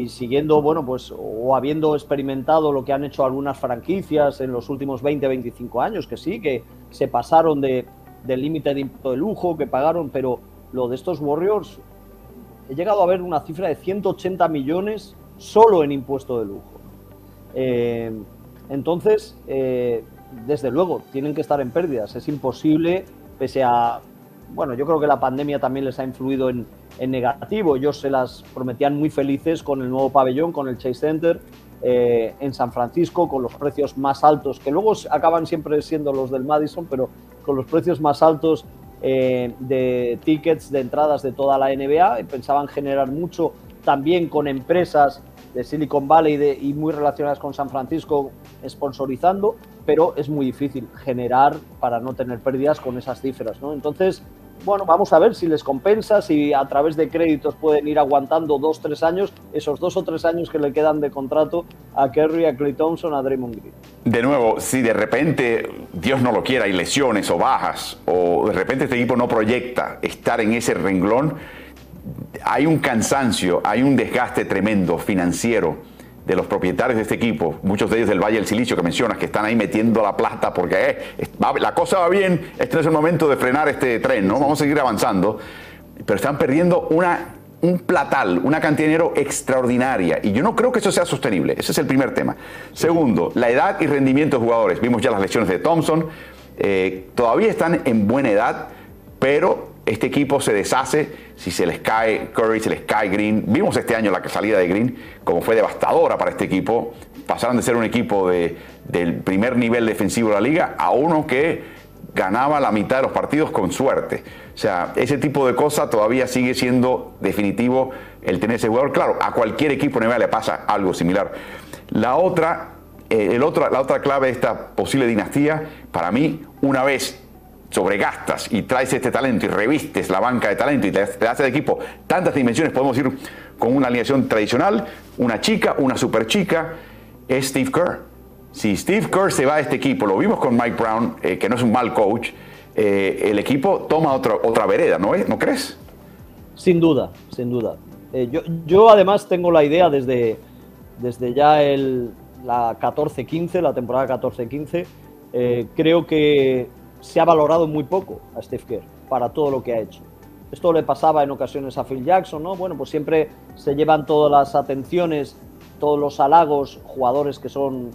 Speaker 2: siguiendo, bueno, pues, o habiendo experimentado lo que han hecho algunas franquicias en los últimos 20, 25 años, que sí, que se pasaron de, del límite de impuesto de lujo, que pagaron, pero lo de estos Warriors, he llegado a ver una cifra de 180 millones solo en impuesto de lujo. Eh, entonces, eh, desde luego, tienen que estar en pérdidas. Es imposible, pese a. Bueno, yo creo que la pandemia también les ha influido en, negativo. Ellos se las prometían muy felices con el nuevo pabellón, con el Chase Center eh, en San Francisco, con los precios más altos, que luego acaban siempre siendo los del Madison, pero con los precios más altos de tickets, de entradas de toda la NBA. Pensaban generar mucho también con empresas de Silicon Valley de, y muy relacionadas con San Francisco sponsorizando, pero es muy difícil generar para no tener pérdidas con esas cifras, ¿no? Entonces, bueno, vamos a ver si les compensa, si a través de créditos pueden ir aguantando dos, tres años, esos dos o tres años que le quedan de contrato a Kerry, a Clay Thompson, a Draymond Green.
Speaker 1: De nuevo, si de repente, Dios no lo quiera, hay lesiones o bajas, o de repente este equipo no proyecta estar en ese renglón, hay un cansancio, hay un desgaste tremendo financiero de los propietarios de este equipo, muchos de ellos del Valle del Silicio que mencionas, que están ahí metiendo la plata porque eh, la cosa va bien, este es el momento de frenar este tren, ¿no? Vamos a seguir avanzando, pero están perdiendo una, un platal, una cantidad de dinero extraordinaria y yo no creo que eso sea sostenible, ese es el primer tema. Segundo, la edad y rendimiento de jugadores, vimos ya las lesiones de Thompson, eh, todavía están en buena edad, pero este equipo se deshace si se les cae Curry, se les cae Green. Vimos este año la salida de Green, como fue devastadora para este equipo. Pasaron de ser un equipo de, del primer nivel defensivo de la liga a uno que ganaba la mitad de los partidos con suerte. O sea, ese tipo de cosas todavía sigue siendo definitivo el tener ese jugador. Claro, a cualquier equipo NBA le pasa algo similar. La otra, eh, el la otra clave de esta posible dinastía, para mí, una vez sobregastas y traes este talento y revistes la banca de talento y te, haces equipo tantas dimensiones, podemos ir con una alineación tradicional, una chica, una super chica, es Steve Kerr. Si Steve Kerr se va de este equipo, lo vimos con Mike Brown, eh, que no es un mal coach, eh, el equipo toma otra, otra vereda, ¿no, ¿no crees?
Speaker 2: Sin duda, sin duda. Eh, yo, yo, además tengo la idea desde, desde ya el, la 14-15, la temporada 14-15, eh, creo que se ha valorado muy poco a Steve Kerr para todo lo que ha hecho. Esto le pasaba en ocasiones a Phil Jackson, ¿no? Bueno, pues siempre se llevan todas las atenciones, todos los halagos, jugadores que son,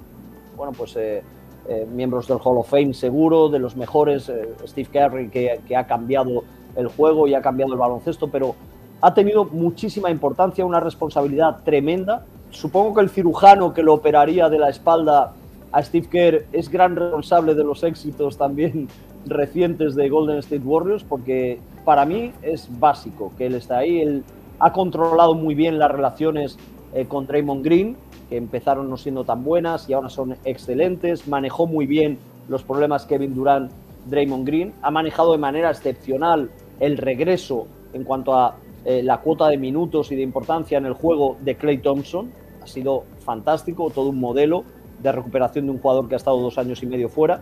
Speaker 2: bueno, pues eh, eh, miembros del Hall of Fame seguro, de los mejores, Steve Kerr que, que ha cambiado el juego y ha cambiado el baloncesto, pero ha tenido muchísima importancia, una responsabilidad tremenda. Supongo que el cirujano que lo operaría de la espalda a Steve Kerr es gran responsable de los éxitos también recientes de Golden State Warriors, porque para mí es básico que él está ahí. Él ha controlado muy bien las relaciones eh, con Draymond Green, que empezaron no siendo tan buenas y ahora son excelentes. Manejó muy bien los problemas Kevin Durant, Draymond Green. Ha manejado de manera excepcional el regreso en cuanto a eh, la cuota de minutos y de importancia en el juego de Clay Thompson. Ha sido fantástico, todo un modelo de recuperación de un jugador que ha estado dos años y medio fuera.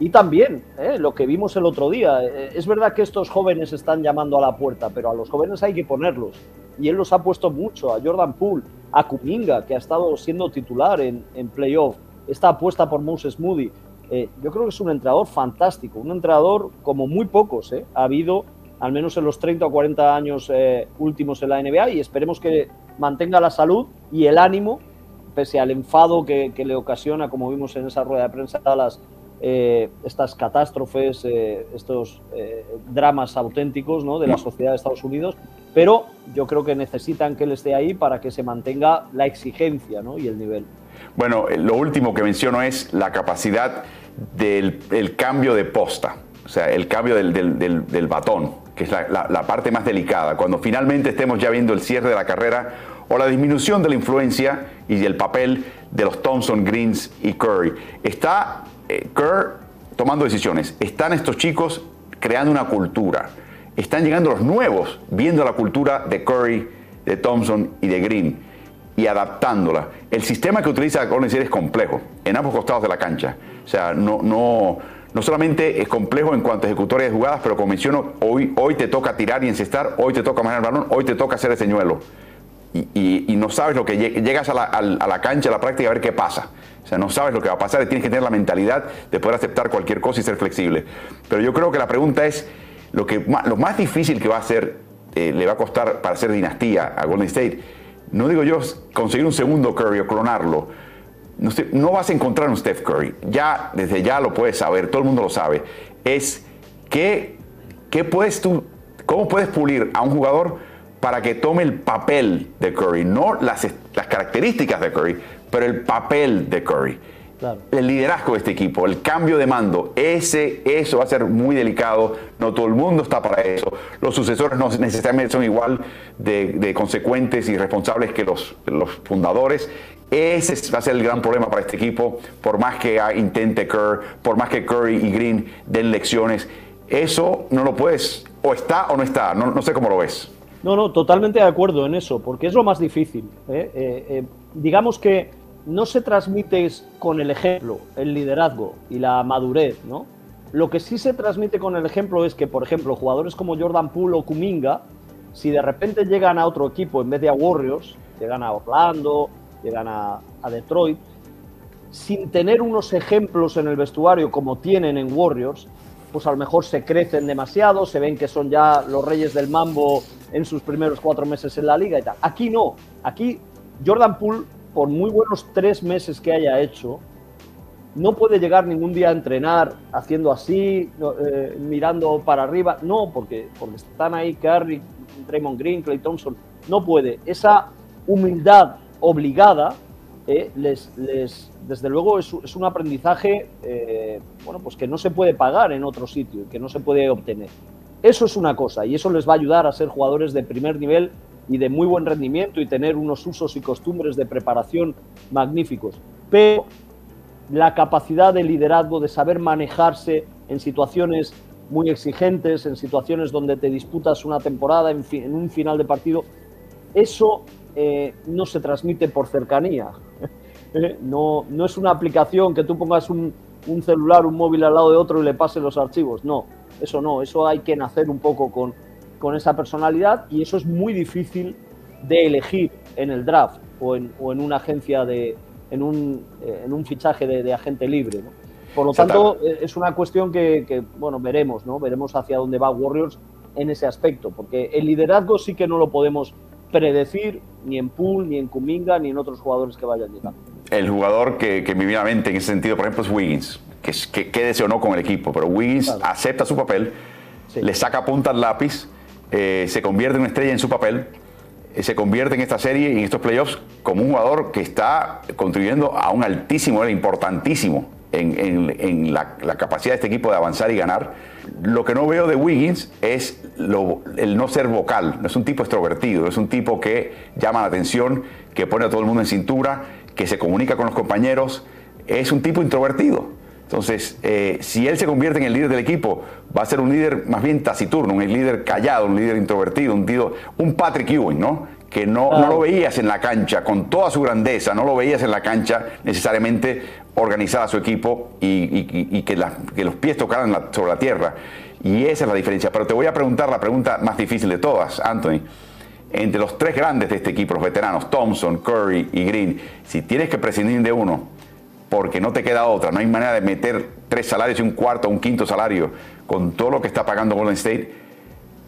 Speaker 2: Y también ¿eh? lo que vimos el otro día. Eh, es verdad que estos jóvenes están llamando a la puerta, pero a los jóvenes hay que ponerlos. Y él los ha puesto mucho. A Jordan Poole, a Kuminga, que ha estado siendo titular en, en playoff. Esta apuesta por Moses Moody. Eh, yo creo que es un entrenador fantástico. Un entrenador como muy pocos. Ha habido, al menos en los 30 o 40 años últimos en la NBA. Y esperemos que mantenga la salud y el ánimo pese al enfado que, le ocasiona, como vimos en esa rueda de prensa, las, eh, estas catástrofes, eh, estos eh, dramas auténticos ¿no? de la sociedad de Estados Unidos, pero yo creo que necesitan que él esté ahí para que se mantenga la exigencia ¿no? y el nivel.
Speaker 1: Bueno, lo último que menciono es la capacidad del cambio de posta, o sea, el cambio del, batón, que es la parte más delicada. Cuando finalmente estemos ya viendo el cierre de la carrera, o la disminución de la influencia y el papel de los Thompson, Greens y Curry. Está eh, Curry tomando decisiones. Están estos chicos creando una cultura. Están llegando los nuevos viendo la cultura de Curry, de Thompson y de Green y adaptándola. El sistema que utiliza Golden State es complejo en ambos costados de la cancha. O sea, no, no, no solamente es complejo en cuanto a ejecutorias de jugadas, pero como menciono, hoy, hoy te toca tirar y encestar, hoy te toca manejar el balón, hoy te toca hacer el señuelo y, no sabes lo que llegas a la, cancha, a la práctica, a ver qué pasa. O sea, no sabes lo que va a pasar y tienes que tener la mentalidad de poder aceptar cualquier cosa y ser flexible. Pero yo creo que la pregunta es, lo, que, lo más difícil que va a ser, eh, le va a costar para hacer dinastía a Golden State, no digo yo conseguir un segundo Curry o clonarlo, no, no vas a encontrar un Steph Curry, ya desde ya lo puedes saber, todo el mundo lo sabe, es que, ¿qué puedes tú, cómo puedes pulir a un jugador para que tome el papel de Curry, no las, las características de Curry, pero el papel de Curry. El liderazgo de este equipo, el cambio de mando, ese, eso va a ser muy delicado. No todo el mundo está para eso. Los sucesores no necesariamente son igual de, consecuentes y responsables que los, los, fundadores. Ese va a ser el gran problema para este equipo, por más que intente Curry, por más que Curry y Green den lecciones. Eso no lo puedes, o está o no está, no, no sé cómo lo ves.
Speaker 2: No, no, totalmente de acuerdo en eso, porque es lo más difícil. ¿eh? Eh, eh, digamos que no se transmite con el ejemplo, el liderazgo y la madurez, ¿no? Lo que sí se transmite con el ejemplo es que, por ejemplo, jugadores como Jordan Poole o Kuminga, si de repente llegan a otro equipo en vez de a Warriors, llegan a Orlando, llegan a, a Detroit, sin tener unos ejemplos en el vestuario como tienen en Warriors, pues a lo mejor se crecen demasiado, se ven que son ya los reyes del mambo en sus primeros cuatro meses en la liga y. Aquí no, aquí Jordan Poole, por muy buenos tres meses que haya hecho, no puede llegar ningún día a entrenar haciendo así, eh, mirando para arriba, no, porque, porque están ahí Curry, Draymond Green, Clay Thompson, no puede. Esa humildad obligada eh, les, les, desde luego es, un aprendizaje eh, bueno, pues que no se puede pagar en otro sitio, que no se puede obtener. Eso es una cosa y eso les va a ayudar a ser jugadores de primer nivel y de muy buen rendimiento y tener unos usos y costumbres de preparación magníficos. Pero la capacidad de liderazgo, de saber manejarse en situaciones muy exigentes, en situaciones donde te disputas una temporada, en, en un final de partido, eso eh, no se transmite por cercanía. Eh, no, no es una aplicación que tú pongas un, celular, un móvil al lado de otro y le pases los archivos. No, eso no. Eso hay que nacer un poco con, con esa personalidad y eso es muy difícil de elegir en el draft o en, o en una agencia de. en un, eh, en un fichaje de, agente libre. Por lo tanto, eh, es una cuestión que, bueno, veremos, ¿no? Veremos hacia dónde va Warriors en ese aspecto, porque el liderazgo sí que no lo podemos predecir ni en Poole, ni en Kuminga, ni en otros jugadores que vayan llegando.
Speaker 1: El jugador que, que me viene a mente en ese sentido, por ejemplo, es Wiggins, que, que quédese o no con el equipo, pero Wiggins acepta su papel, le saca punta al lápiz, eh, se convierte en una estrella en su papel, eh, se convierte en esta serie y en estos playoffs como un jugador que está contribuyendo a un altísimo importantísimo en, la, capacidad de este equipo de avanzar y ganar. Lo que no veo de Wiggins es el no ser vocal, no es un tipo extrovertido, es un tipo que llama la atención, que pone a todo el mundo en cintura, que se comunica con los compañeros, es un tipo introvertido. Entonces, eh, si él se convierte en el líder del equipo, va a ser un líder más bien taciturno, un líder callado, un líder introvertido, un, tío, un Patrick Ewing, ¿no? Que no, no, lo veías en la cancha, con toda su grandeza, no lo veías en la cancha necesariamente organizar a su equipo y, que, los pies tocaran sobre la tierra. Y esa es la diferencia. Pero te voy a preguntar la pregunta más difícil de todas, Anthony. Entre los tres grandes de este equipo, los veteranos, Thompson, Curry y Green, si tienes que prescindir de uno, porque no te queda otra, no hay manera de meter tres salarios y un cuarto un quinto salario con todo lo que está pagando Golden State,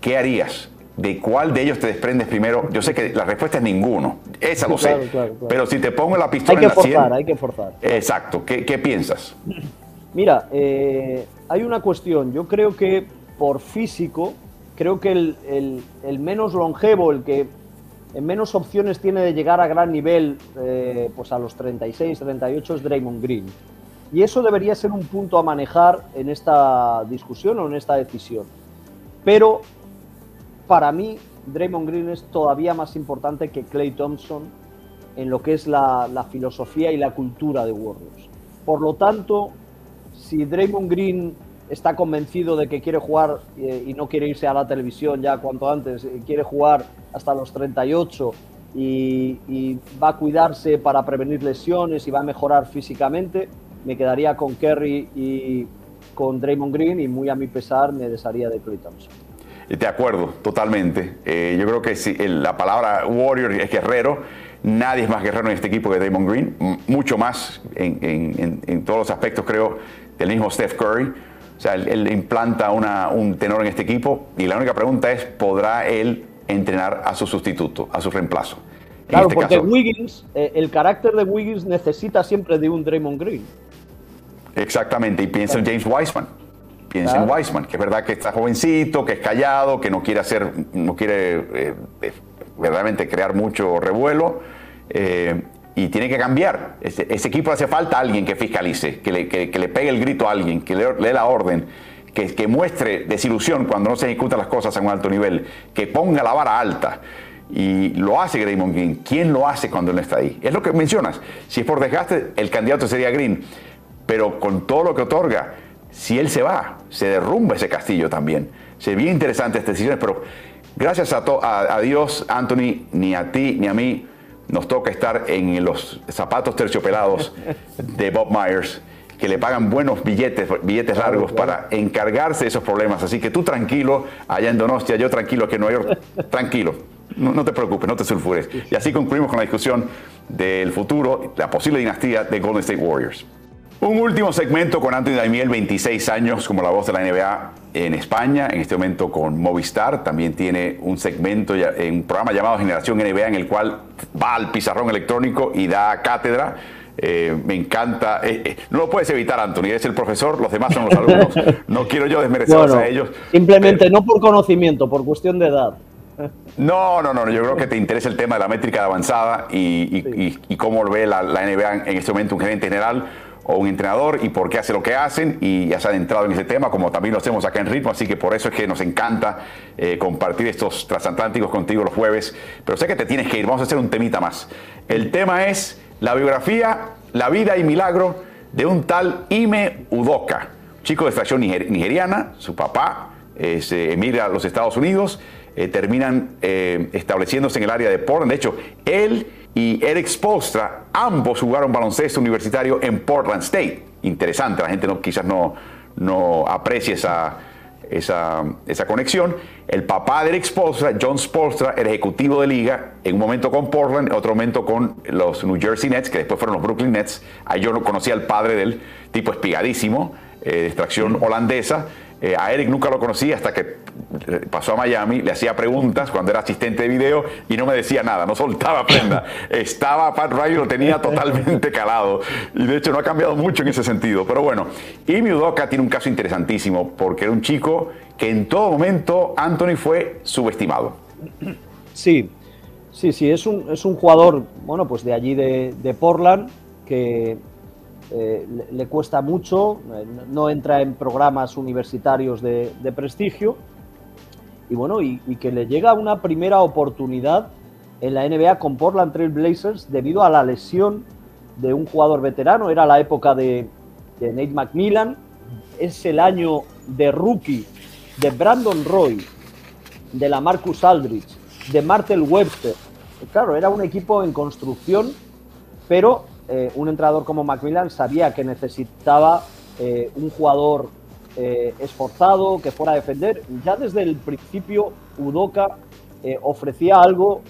Speaker 1: ¿qué harías? ¿De cuál de ellos te desprendes primero? Yo sé que la respuesta es ninguno, esa lo sé. Pero si te pongo la pistola
Speaker 2: hay que
Speaker 1: en la
Speaker 2: forzar, Hay que forzar.
Speaker 1: Exacto. ¿Qué, piensas?
Speaker 2: Mira, eh, hay una cuestión. Yo creo que por físico, creo que el, menos longevo, el que en menos opciones tiene de llegar a gran nivel, eh, pues a los 36, 38 es Draymond Green. Y eso debería ser un punto a manejar en esta discusión o en esta decisión. Pero para mí, Draymond Green es todavía más importante que Clay Thompson en lo que es la, filosofía y la cultura de Warriors. Por lo tanto, si Draymond Green está convencido de que quiere jugar eh, y no quiere irse a la televisión ya cuanto antes, eh, quiere jugar hasta los 38 y, y, va a cuidarse para prevenir lesiones y va a mejorar físicamente, me quedaría con Kerry y con Draymond Green y muy a mi pesar me desharía de Clay Thompson.
Speaker 1: De acuerdo, totalmente. Eh, yo creo que si la palabra warrior es guerrero. Nadie es más guerrero en este equipo que Damon Green, mucho más en, todos los aspectos, creo, del mismo Steph Curry. O sea, él, implanta un tenor en este equipo y la única pregunta es, ¿podrá él entrenar a su sustituto, a su reemplazo?
Speaker 2: Claro, este porque Wiggins, eh, el carácter de Wiggins necesita siempre de un Draymond Green.
Speaker 1: Exactamente, y piensa en James Wiseman piensa en Weisman, que es verdad que está jovencito, que es callado, que no quiere hacer, no quiere eh, eh, verdaderamente crear mucho revuelo. Eh, y tiene que cambiar. Ese, equipo hace falta alguien que fiscalice, que le, pegue el grito a alguien, que le, dé la orden, que, que, muestre desilusión cuando no se ejecutan las cosas a un alto nivel, que ponga la vara alta. Y lo hace Green. Green. ¿Quién lo hace cuando él no está ahí? Es lo que mencionas. Si es por desgaste, el candidato sería Green. Pero con todo lo que otorga, si él se va, se derrumba ese castillo también. Se bien interesante estas decisiones, pero gracias a, Dios, Anthony, ni a ti ni a mí nos toca estar en los zapatos terciopelados de Bob Myers, que le pagan buenos billetes, billetes largos para encargarse de esos problemas. Así que tú tranquilo, allá en Donostia, yo tranquilo aquí en Nueva York, tranquilo. No, no, te preocupes, no te sulfures. Y así concluimos con la discusión del futuro, la posible dinastía de Golden State Warriors. Un último segmento con Anthony Daimiel, 26 años como la voz de la NBA en España, en este momento con Movistar. También tiene un segmento, en un programa llamado Generación NBA, en el cual va al pizarrón electrónico y da cátedra. Eh, me encanta. Eh, eh, no lo puedes evitar, Anthony. Eres el profesor, los demás son los alumnos. No quiero yo desmerecerlos a ellos.
Speaker 2: Simplemente no por conocimiento, por cuestión de edad.
Speaker 1: No, no, no. Yo creo que te interesa el tema de la métrica de avanzada y, y, cómo ve la, la, NBA en este momento un gerente general o un entrenador y por qué hace lo que hacen y ya se han entrado en ese tema como también lo hacemos acá en Ritmo, así que por eso es que nos encanta eh, compartir estos transatlánticos contigo los jueves, pero sé que te tienes que ir, vamos a hacer un temita más. El tema es la biografía, la vida y milagro de un tal Ime Udoka, chico de extracción nigeriana, su papá se emigra a los Estados Unidos, eh, terminan eh, estableciéndose en el área de Portland, de hecho, él y Eric Spolstra, ambos jugaron baloncesto universitario en Portland State. Interesante, la gente no, quizás no, no aprecia esa, esa, esa conexión. El papá de Eric Spolstra, John Spolstra, era ejecutivo de liga, en un momento con Portland, en otro momento con los New Jersey Nets, que después fueron los Brooklyn Nets. Ahí yo no conocía al padre del tipo espigadísimo, eh, de extracción holandesa. Eh, a Eric nunca lo conocí hasta que pasó a Miami, le hacía preguntas cuando era asistente de video y no me decía nada, no soltaba prenda. Estaba Pat Riley, lo tenía totalmente calado. Y de hecho no ha cambiado mucho en ese sentido. Pero bueno, Imi Udoka tiene un caso interesantísimo porque era un chico que en todo momento Anthony fue subestimado.
Speaker 2: Sí, sí, sí, es un, es un jugador, bueno, pues de allí de, de Portland que eh, le, cuesta mucho, eh, no entra en programas universitarios de, prestigio. Y bueno, y, que le llega una primera oportunidad en la NBA con Portland Trail Blazers debido a la lesión de un jugador veterano, era la época de, Nate McMillan, es el año de rookie de Brandon Roy, de la Marcus Aldridge, de Martel Webster. Claro, era un equipo en construcción, pero eh, un entrenador como Macmillan sabía que necesitaba eh, un jugador eh, esforzado, que fuera a defender. Ya desde el principio Udoka ofrecía algo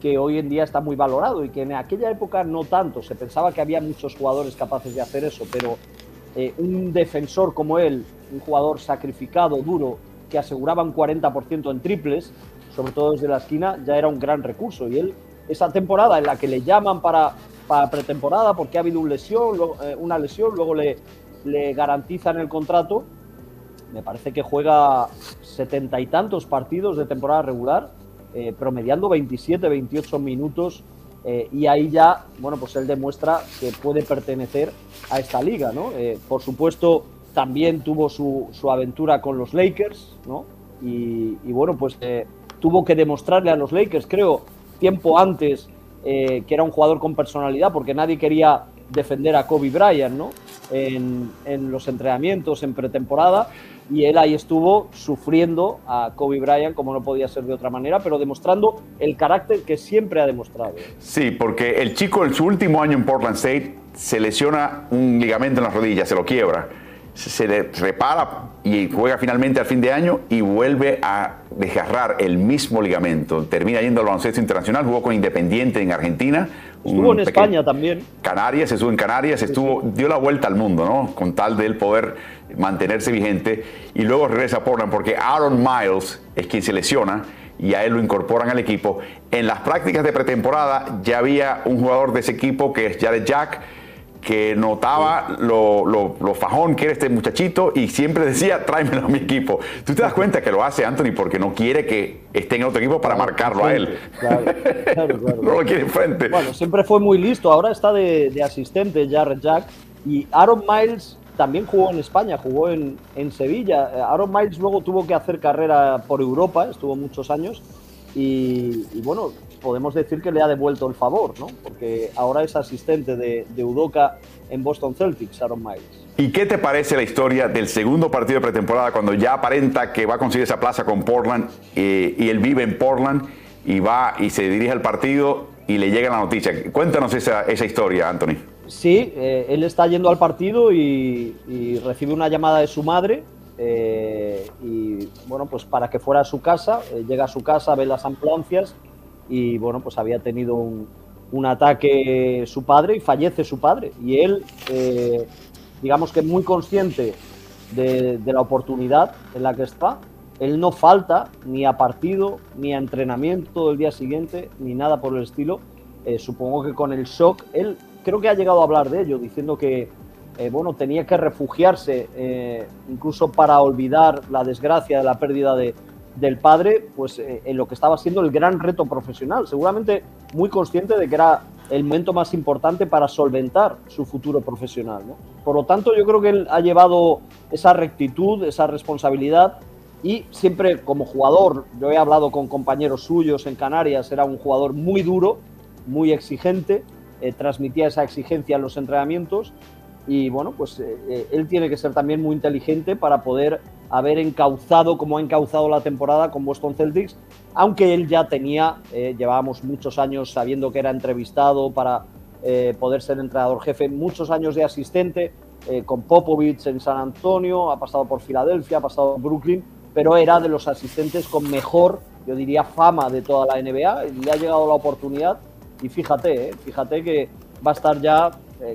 Speaker 2: que hoy en día está muy valorado y que en aquella época no tanto. Se pensaba que había muchos jugadores capaces de hacer eso, pero un defensor como él, un jugador sacrificado, duro, que aseguraba un 40% en triples, sobre todo desde la esquina, ya era un gran recurso. Y él, esa temporada en la que le llaman para pretemporada porque ha habido eh, una lesión, luego le, le garantizan el contrato. Me parece que juega setenta y tantos partidos de temporada regular, eh, promediando 27, 28 minutos. Eh, y ahí ya, bueno, pues él demuestra que puede pertenecer a esta liga, ¿no? por supuesto, también tuvo su, su, aventura con los Lakers, ¿no? Y bueno, pues tuvo que demostrarle a los Lakers, creo, tiempo antes eh, que era un jugador con personalidad, porque nadie quería defender a Kobe Bryant ¿no? en, los entrenamientos, en pretemporada, y él ahí estuvo sufriendo a Kobe Bryant como no podía ser de otra manera, pero demostrando el carácter que siempre ha demostrado.
Speaker 1: Sí, porque el chico en su último año en Portland State se lesiona un ligamento en la rodilla, se lo quiebra se le repara y juega finalmente al fin de año y vuelve a desgarrar el mismo ligamento. Termina yendo al baloncesto internacional, jugó con Independiente en Argentina.
Speaker 2: Estuvo en España también.
Speaker 1: Canarias, estuvo en Canarias, estuvo, dio la vuelta al mundo, ¿no? Con tal de él poder mantenerse vigente. Y luego regresa a Portland porque Aaron Miles es quien se lesiona y a él lo incorporan al equipo. En las prácticas de pretemporada ya había un jugador de ese equipo que es Jared Jack que notaba lo, lo, fajón que era este muchachito y siempre decía, tráemelo a mi equipo. Tú te das cuenta que lo hace Anthony porque no quiere que esté en otro equipo para marcarlo a él. Claro, claro, no lo quiere enfrente.
Speaker 2: Bueno, siempre fue muy listo. Ahora está de, de asistente Jared Jack. Y Aaron Miles también jugó en España, jugó en, en Sevilla. Aaron Miles luego tuvo que hacer carrera por Europa, estuvo muchos años. Y, y, bueno, podemos decir que le ha devuelto el favor, ¿no? Porque ahora es asistente de, de Udoca en Boston Celtics, Aaron Miles.
Speaker 1: ¿Y qué te parece la historia del segundo partido de pretemporada cuando ya aparenta que va a conseguir esa plaza con Portland eh, y él vive en Portland y va y se dirige al partido y le llega la noticia? Cuéntanos esa, esa historia, Anthony.
Speaker 2: Sí, eh, él está yendo al partido y, recibe una llamada de su madre eh, y bueno, pues para que fuera a su casa, llega a su casa, ve las ambulancias y bueno, pues había tenido un, un ataque su padre y fallece su padre. Y él, eh, digamos que muy consciente de, la oportunidad en la que está, él no falta ni a partido, ni a entrenamiento del día siguiente, ni nada por el estilo. Eh, supongo que con el shock, él creo que ha llegado a hablar de ello, diciendo que eh, bueno, tenía que refugiarse incluso para olvidar la desgracia de la pérdida de, del padre, pues eh, en lo que estaba siendo el gran reto profesional, seguramente muy consciente de que era el momento más importante para solventar su futuro profesional. Por lo tanto, yo creo que él ha llevado esa rectitud, esa responsabilidad y siempre como jugador, yo he hablado con compañeros suyos en Canarias, era un jugador muy duro, muy exigente, eh, transmitía esa exigencia en los entrenamientos y bueno, pues eh, él tiene que ser también muy inteligente para poder haber encauzado como ha encauzado la temporada con Boston Celtics, aunque él ya tenía, eh, llevábamos muchos años sabiendo que era entrevistado para eh, poder ser entrenador jefe, muchos años de asistente eh, con Popovich en San Antonio, ha pasado por Filadelfia, ha pasado por Brooklyn, pero era de los asistentes con mejor, yo diría, fama de toda la NBA. Le ha llegado la oportunidad y fíjate, ¿eh? fíjate que va a estar ya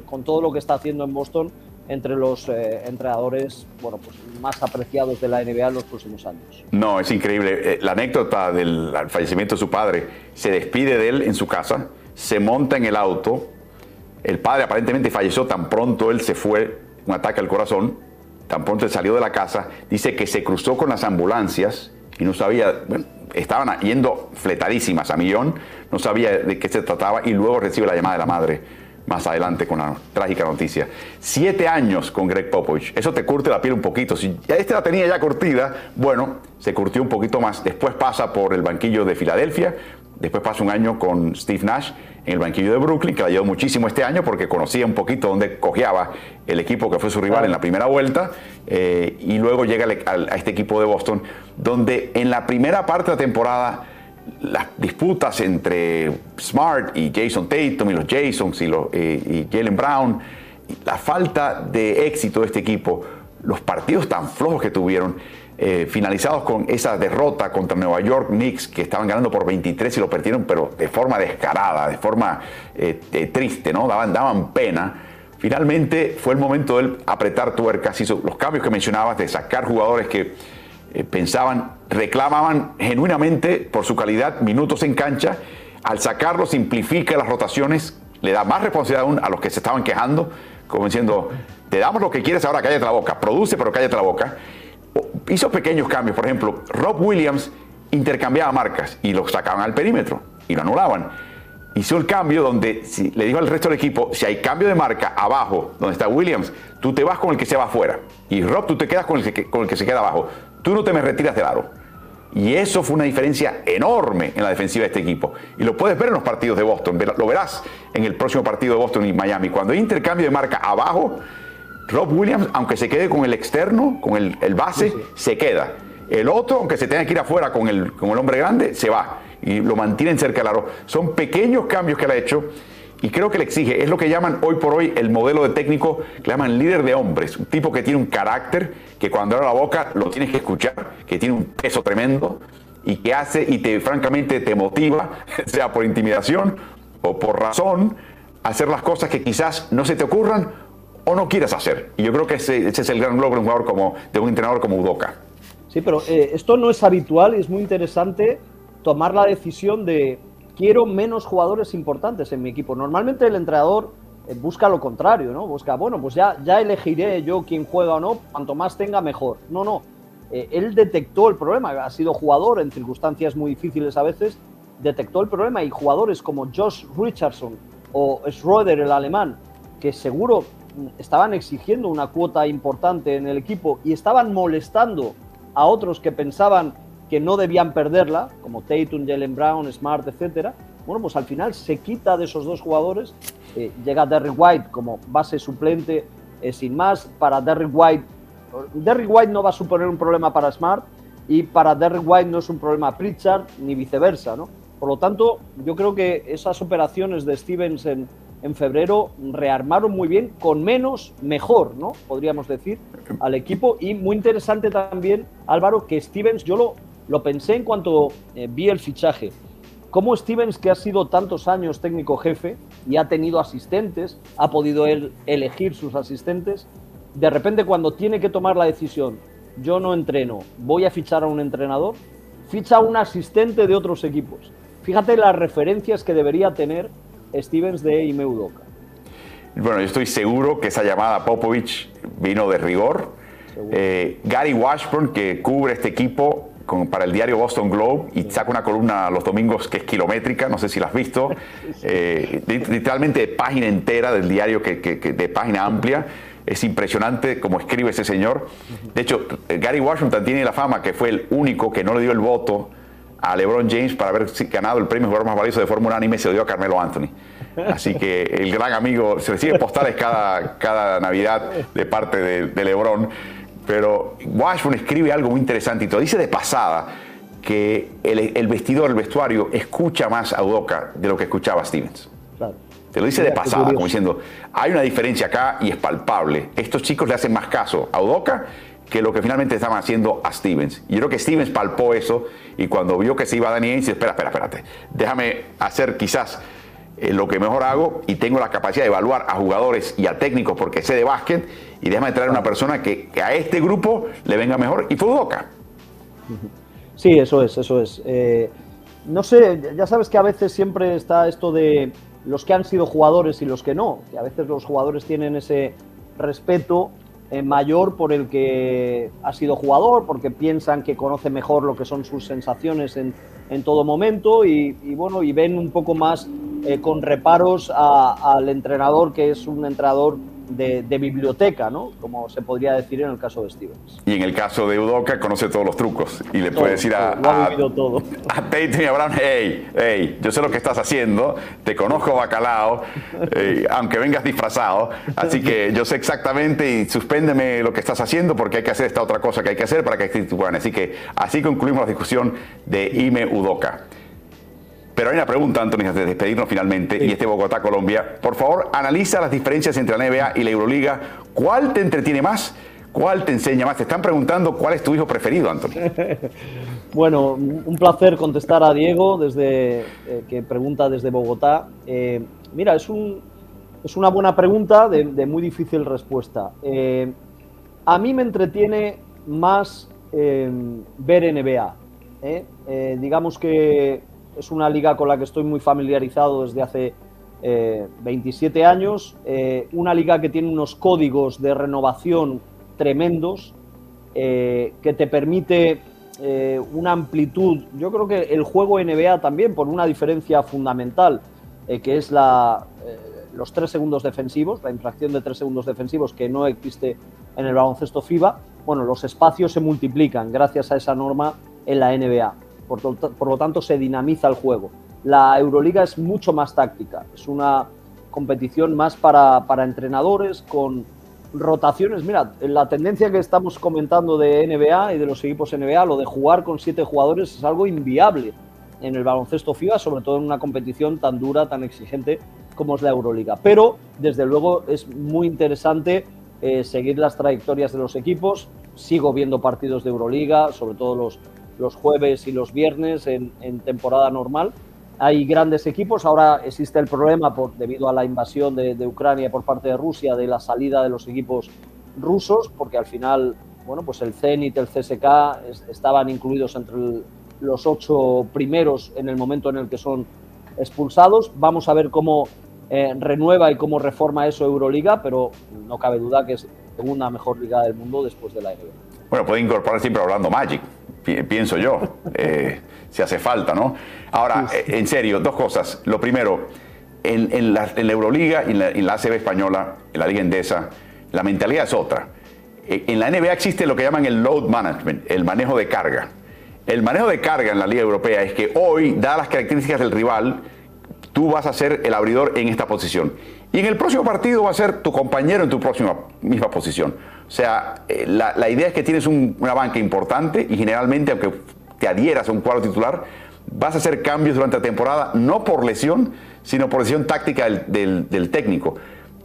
Speaker 2: con todo lo que está haciendo en Boston entre los eh, entrenadores bueno, pues más apreciados de la NBA en los próximos años.
Speaker 1: No, es increíble. La anécdota del fallecimiento de su padre, se despide de él en su casa, se monta en el auto, el padre aparentemente falleció tan pronto él se fue, un ataque al corazón, tan pronto él salió de la casa, dice que se cruzó con las ambulancias y no sabía, bueno, estaban yendo fletadísimas a millón, no sabía de qué se trataba y luego recibe la llamada de la madre más adelante con la trágica noticia. Siete años con Greg Popovich. Eso te curte la piel un poquito. Si ya este la tenía ya curtida, bueno, se curtió un poquito más. Después pasa por el banquillo de Filadelfia. Después pasa un año con Steve Nash en el banquillo de Brooklyn, que le ayudó muchísimo este año porque conocía un poquito dónde cojeaba el equipo que fue su rival en la primera vuelta. Eh, y luego llega a este equipo de Boston, donde en la primera parte de la temporada las disputas entre Smart y Jason Tatum y los Jasons y, eh, Jalen Brown, la falta de éxito de este equipo, los partidos tan flojos que tuvieron, eh, finalizados con esa derrota contra Nueva York Knicks, que estaban ganando por 23 y lo perdieron, pero de forma descarada, de forma eh, triste, ¿no? Daban, daban pena. Finalmente fue el momento de apretar tuercas, hizo los cambios que mencionabas, de sacar jugadores que pensaban, reclamaban genuinamente por su calidad minutos en cancha. Al sacarlo simplifica las rotaciones, le da más responsabilidad aún a los que se estaban quejando, como diciendo, te damos lo que quieres ahora, cállate la boca, produce pero cállate la boca. Hizo pequeños cambios, por ejemplo, Rob Williams intercambiaba marcas y lo sacaban al perímetro y lo anulaban. Hizo el cambio donde le dijo al resto del equipo, si hay cambio de marca abajo, donde está Williams, tú te vas con el que se va afuera. Y Rob, tú te quedas con el que, con el que se queda abajo tú no te me retiras del aro. Y eso fue una diferencia enorme en la defensiva de este equipo. Y lo puedes ver en los partidos de Boston. Lo verás en el próximo partido de Boston y Miami. Cuando hay intercambio de marca abajo, Rob Williams, aunque se quede con el externo, con el, base, se queda. El otro, aunque se tenga que ir afuera con el, con el hombre grande, se va. Y lo mantienen cerca del aro. Son pequeños cambios que él ha hecho y creo que le exige, es lo que llaman hoy por hoy el modelo de técnico que llaman líder de hombres, un tipo que tiene un carácter, que cuando abre la boca lo tienes que escuchar, que tiene un peso tremendo y que hace y te francamente te motiva, sea por intimidación o por razón, a hacer las cosas que quizás no se te ocurran o no quieras hacer. Y yo creo que ese, es el gran logro de un jugador como de un entrenador como Udoka.
Speaker 2: Sí, pero eh, esto no es habitual y es muy interesante tomar la decisión de quiero menos jugadores importantes en mi equipo. Normalmente el entrenador eh, busca lo contrario, ¿no? Busca, bueno, pues ya, ya elegiré yo quién juega o no, cuanto más tenga mejor. No, no. Eh, él detectó el problema, ha sido jugador en circunstancias muy difíciles a veces, detectó el problema y jugadores como Josh Richardson o Schroeder, el alemán, que seguro estaban exigiendo una cuota importante en el equipo y estaban molestando a otros que pensaban que no debían perderla, como Tatum, Jalen Brown, Smart, etcétera, bueno, pues al final se quita de esos dos jugadores, eh, llega Derrick White como base suplente, eh, sin más, para Derrick White, Derrick White no va a suponer un problema para Smart y para Derrick White no es un problema Pritchard ni viceversa, ¿no? Por lo tanto, yo creo que esas operaciones de Stevens en, en febrero rearmaron muy bien, con menos, mejor, ¿no? Podríamos decir, al equipo. Y muy interesante también, Álvaro, que Stevens, yo lo, lo pensé en cuanto eh, vi el fichaje. Cómo Stevens, que ha sido tantos años técnico jefe y ha tenido asistentes, ha podido él elegir sus asistentes, de repente cuando tiene que tomar la decisión, yo no entreno, voy a fichar a un entrenador, ficha a un asistente de otros equipos. Fíjate las referencias que debería tener Stevens de Ime
Speaker 1: Bueno, yo estoy seguro que esa llamada Popovich vino de rigor. Eh, Gary Washburn, que cubre este equipo, para el diario Boston Globe y saca una columna los domingos que es kilométrica, no sé si la has visto, eh, literalmente de página entera del diario, que, de página amplia. Es impresionante cómo escribe ese señor. De hecho, Gary Washington tiene la fama que fue el único que no le dio el voto a LeBron James para haber ganado el premio jugador más valioso de forma unánime, se lo dio a Carmelo Anthony. Así que el gran amigo, se recibe postales cada, cada Navidad de parte de, de LeBron. Pero Washburn escribe algo muy interesante y te dice de pasada que el, vestidor, el vestuario, escucha más a Udoka de lo que escuchaba Stevens. Te lo dice de pasada, como diciendo, hay una diferencia acá y es palpable. Estos chicos le hacen más caso a Udoka que lo que finalmente estaban haciendo a Stevens. Y yo creo que Stevens palpó eso y cuando vio que se iba Danny Ainge, espera, espera, espérate, déjame hacer quizás eh, lo que mejor hago y tengo la capacidad de evaluar a jugadores y a técnicos porque sé de básquet y déjame traer una persona que, a este grupo le venga mejor y fue Udoca.
Speaker 2: Sí, eso es, eso es. Eh, no sé, ya sabes que a veces siempre está esto de los que han sido jugadores y los que no, que a veces los jugadores tienen ese respeto eh, mayor por el que ha sido jugador, porque piensan que conoce mejor lo que son sus sensaciones en, en todo momento y, bueno, y ven un poco más eh, con reparos al entrenador que es un entrenador de, biblioteca, ¿no? Como se podría decir en el caso de Stevens.
Speaker 1: Y en el caso de Udoca conoce todos los trucos y le puede decir a, a,
Speaker 2: todo.
Speaker 1: a Peyton y Abraham, hey, hey, yo sé lo que estás haciendo, te conozco bacalao, eh, aunque vengas disfrazado, así que yo sé exactamente y suspéndeme lo que estás haciendo porque hay que hacer esta otra cosa que hay que hacer para que tu Así que así concluimos la discusión de Ime Udoca. Pero hay una pregunta, Anthony, antes de despedirnos finalmente, y este Bogotá, Colombia. Por favor, analiza las diferencias entre la NBA y la Euroliga. ¿Cuál te entretiene más? ¿Cuál te enseña más? Te están preguntando cuál es tu hijo preferido, Anthony.
Speaker 2: bueno, un placer contestar a Diego, desde, eh, que pregunta desde Bogotá. Eh, mira, es, un, es una buena pregunta de, muy difícil respuesta. Eh, a mí me entretiene más ver NBA. digamos que es una liga con la que estoy muy familiarizado desde hace 27 eh, años, eh, una liga que tiene unos códigos de renovación tremendos, eh, que te permite una amplitud, yo creo que el juego NBA también, por una diferencia fundamental, que es los tres segundos defensivos, la infracción de tres segundos defensivos que no existe en el baloncesto FIBA, bueno, los espacios se multiplican gracias a esa norma en la NBA por, lo tanto se dinamiza el juego. La Euroliga es mucho más táctica, es una competición más para, entrenadores con rotaciones. Mira, la tendencia que estamos comentando de NBA y de los equipos NBA, lo de jugar con siete jugadores es algo inviable en el baloncesto FIBA, sobre todo en una competición tan dura, tan exigente como es la Euroliga. Pero, desde luego, es muy interesante eh, seguir las trayectorias de los equipos. Sigo viendo partidos de Euroliga, sobre todo los, los jueves y los viernes en, temporada normal. Hay grandes equipos, ahora existe el problema debido a la invasión de, Ucrania por parte de Rusia de la salida de los equipos rusos, porque al final, bueno, pues el Zenit, el CSK estaban incluidos entre los ocho primeros en el momento en el que son expulsados. Vamos a ver cómo eh, renueva y cómo reforma eso Euroliga, pero no cabe duda que es la segunda mejor liga del mundo después de la NBA.
Speaker 1: Bueno, puede incorporar siempre hablando Magic, pienso yo, eh, si hace falta, ¿no? Ahora, eh, en serio, dos cosas. Lo primero, en, la, Euroliga y en la, ACB española, en la Liga Endesa, la mentalidad es otra. Eh, en la NBA existe lo que llaman el load management, el manejo de carga. El manejo de carga en la Liga Europea es que hoy, dadas las características del rival, tú vas a ser el abridor en esta posición. Y en el próximo partido va a ser tu compañero en tu próxima misma posición. O sea, eh, la, idea es que tienes una banca importante y generalmente, aunque te adhieras a un cuadro titular, vas a hacer cambios durante la temporada, no por lesión, sino por decisión táctica del, técnico.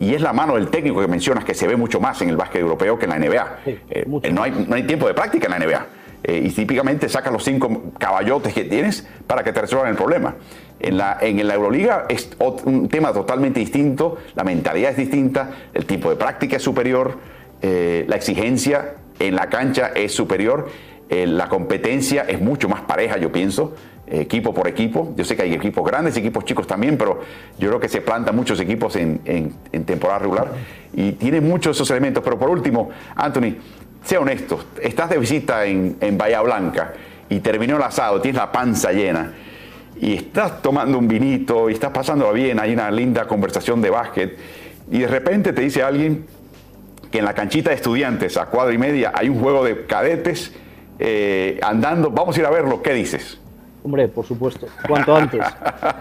Speaker 1: Y es la mano del técnico que mencionas que se ve mucho más en el básquet europeo que en la NBA. Eh, no, hay, no hay tiempo de práctica en la NBA. Eh, y típicamente sacas los cinco caballotes que tienes para que te resuelvan el problema. En la, en la Euroliga es un tema totalmente distinto, la mentalidad es distinta, el tipo de práctica es superior, eh, la exigencia en la cancha es superior, eh, la competencia es mucho más pareja, yo pienso, equipo por equipo. Yo sé que hay equipos grandes, equipos chicos también, pero yo creo que se plantan muchos equipos en, en temporada regular y tiene muchos esos elementos. Pero por último, Anthony, sea honesto, estás de visita en, en Bahía Blanca y terminó el asado, tienes la panza llena y estás tomando un vinito y estás pasándolo bien, hay una linda conversación de básquet y de repente te dice alguien que en la canchita de estudiantes a cuadra y media hay un juego de cadetes eh, andando, vamos a ir a verlo, ¿qué dices?
Speaker 2: Hombre, por supuesto, cuanto antes,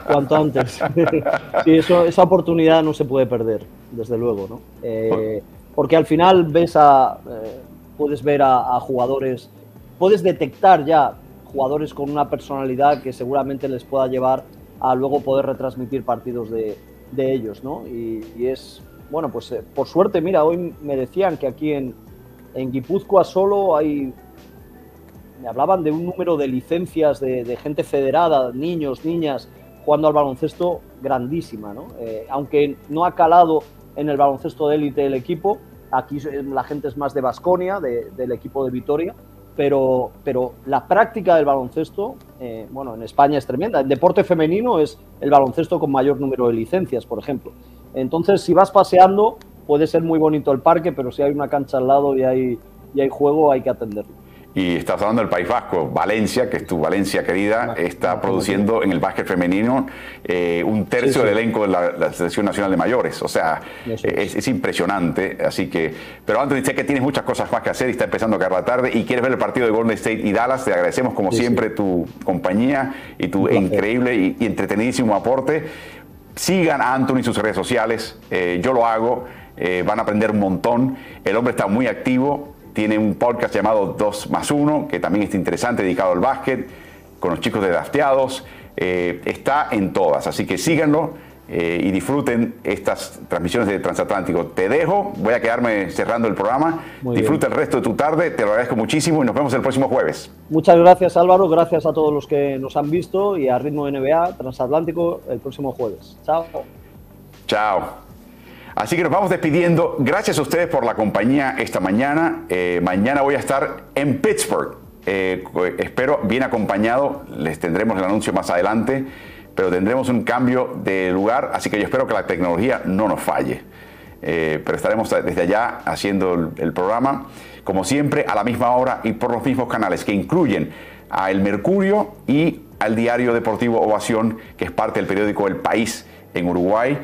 Speaker 2: cuanto antes. sí, eso, esa oportunidad no se puede perder, desde luego, ¿no? Eh, porque al final ves a... Eh, puedes ver a, jugadores, puedes detectar ya jugadores con una personalidad que seguramente les pueda llevar a luego poder retransmitir partidos de, ellos, ¿no? Y, es, bueno, pues eh, por suerte, mira, hoy me decían que aquí en, Guipúzcoa solo hay, me hablaban de un número de licencias de, gente federada, niños, niñas, jugando al baloncesto grandísima, ¿no? Eh, aunque no ha calado en el baloncesto de élite el equipo, aquí la gente es más de Basconia, del equipo de Vitoria, pero, pero la práctica del baloncesto, eh, bueno, en España es tremenda. El deporte femenino es el baloncesto con mayor número de licencias, por ejemplo. Entonces, si vas paseando, puede ser muy bonito el parque, pero si hay una cancha al lado y hay, y hay juego, hay que atenderlo
Speaker 1: y estás hablando del País Vasco. Valencia, que es tu Valencia querida, está produciendo en el básquet femenino eh, un tercio del elenco de la, Selección Nacional de Mayores. O sea, es, impresionante. Así que, pero antes dice que tienes muchas cosas más que hacer y está empezando a caer la tarde y quieres ver el partido de Golden State y Dallas. Te agradecemos como siempre tu compañía y tu increíble y, entretenidísimo aporte. Sigan a Anthony en sus redes sociales. Eh, yo lo hago. Eh, van a aprender un montón. El hombre está muy activo tiene un podcast llamado 2 más 1, que también está interesante, dedicado al básquet, con los chicos de Drafteados. Eh, está en todas, así que síganlo eh, y disfruten estas transmisiones de Transatlántico. Te dejo, voy a quedarme cerrando el programa. Disfruta el resto de tu tarde, te lo agradezco muchísimo y nos vemos el próximo jueves.
Speaker 2: Muchas gracias Álvaro, gracias a todos los que nos han visto y a Ritmo NBA Transatlántico el próximo jueves. Chao.
Speaker 1: Chao. Así que nos vamos despidiendo. Gracias a ustedes por la compañía esta mañana. Eh, mañana voy a estar en Pittsburgh. Eh, espero bien acompañado. Les tendremos el anuncio más adelante. Pero tendremos un cambio de lugar. Así que yo espero que la tecnología no nos falle. Eh, pero estaremos desde allá haciendo el, programa, como siempre, a la misma hora y por los mismos canales que incluyen a El Mercurio y al diario deportivo Ovación, que es parte del periódico El País en Uruguay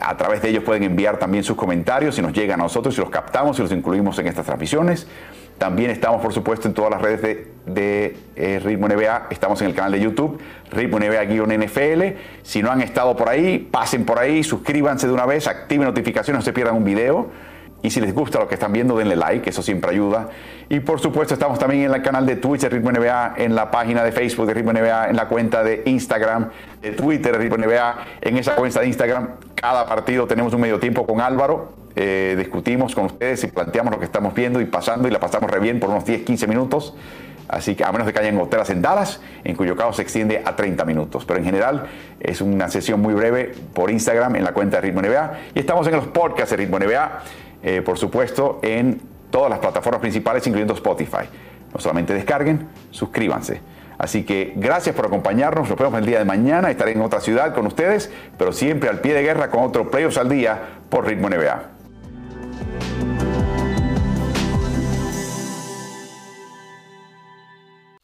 Speaker 1: a través de ellos pueden enviar también sus comentarios y nos llegan a nosotros y los captamos y los incluimos en estas transmisiones. También estamos, por supuesto, en todas las redes de, eh, Ritmo NBA. Estamos en el canal de YouTube, Ritmo NBA-NFL. Si no han estado por ahí, pasen por ahí, suscríbanse de una vez, activen notificaciones, no se pierdan un video. Y si les gusta lo que están viendo, denle like, eso siempre ayuda. Y por supuesto, estamos también en el canal de Twitch de Ritmo NBA, en la página de Facebook de Ritmo NBA, en la cuenta de Instagram, de Twitter de Ritmo NBA, en esa cuenta de Instagram. Cada partido tenemos un medio tiempo con Álvaro. Eh, discutimos con ustedes y planteamos lo que estamos viendo y pasando y la pasamos re bien por unos 10, 15 minutos. Así que a menos de que hayan hotelas en Dallas, en cuyo caso se extiende a 30 minutos. Pero en general es una sesión muy breve por Instagram en la cuenta de Ritmo NBA. Y estamos en los podcasts de Ritmo NBA. Eh, por supuesto, en todas las plataformas principales, incluyendo Spotify. No solamente descarguen, suscríbanse. Así que gracias por acompañarnos. Nos vemos el día de mañana. Estaré en otra ciudad con ustedes, pero siempre al pie de guerra con otro Playoffs al día por Ritmo NBA.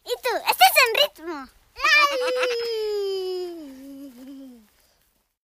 Speaker 1: ¿Y tú? ¿Estás en ritmo?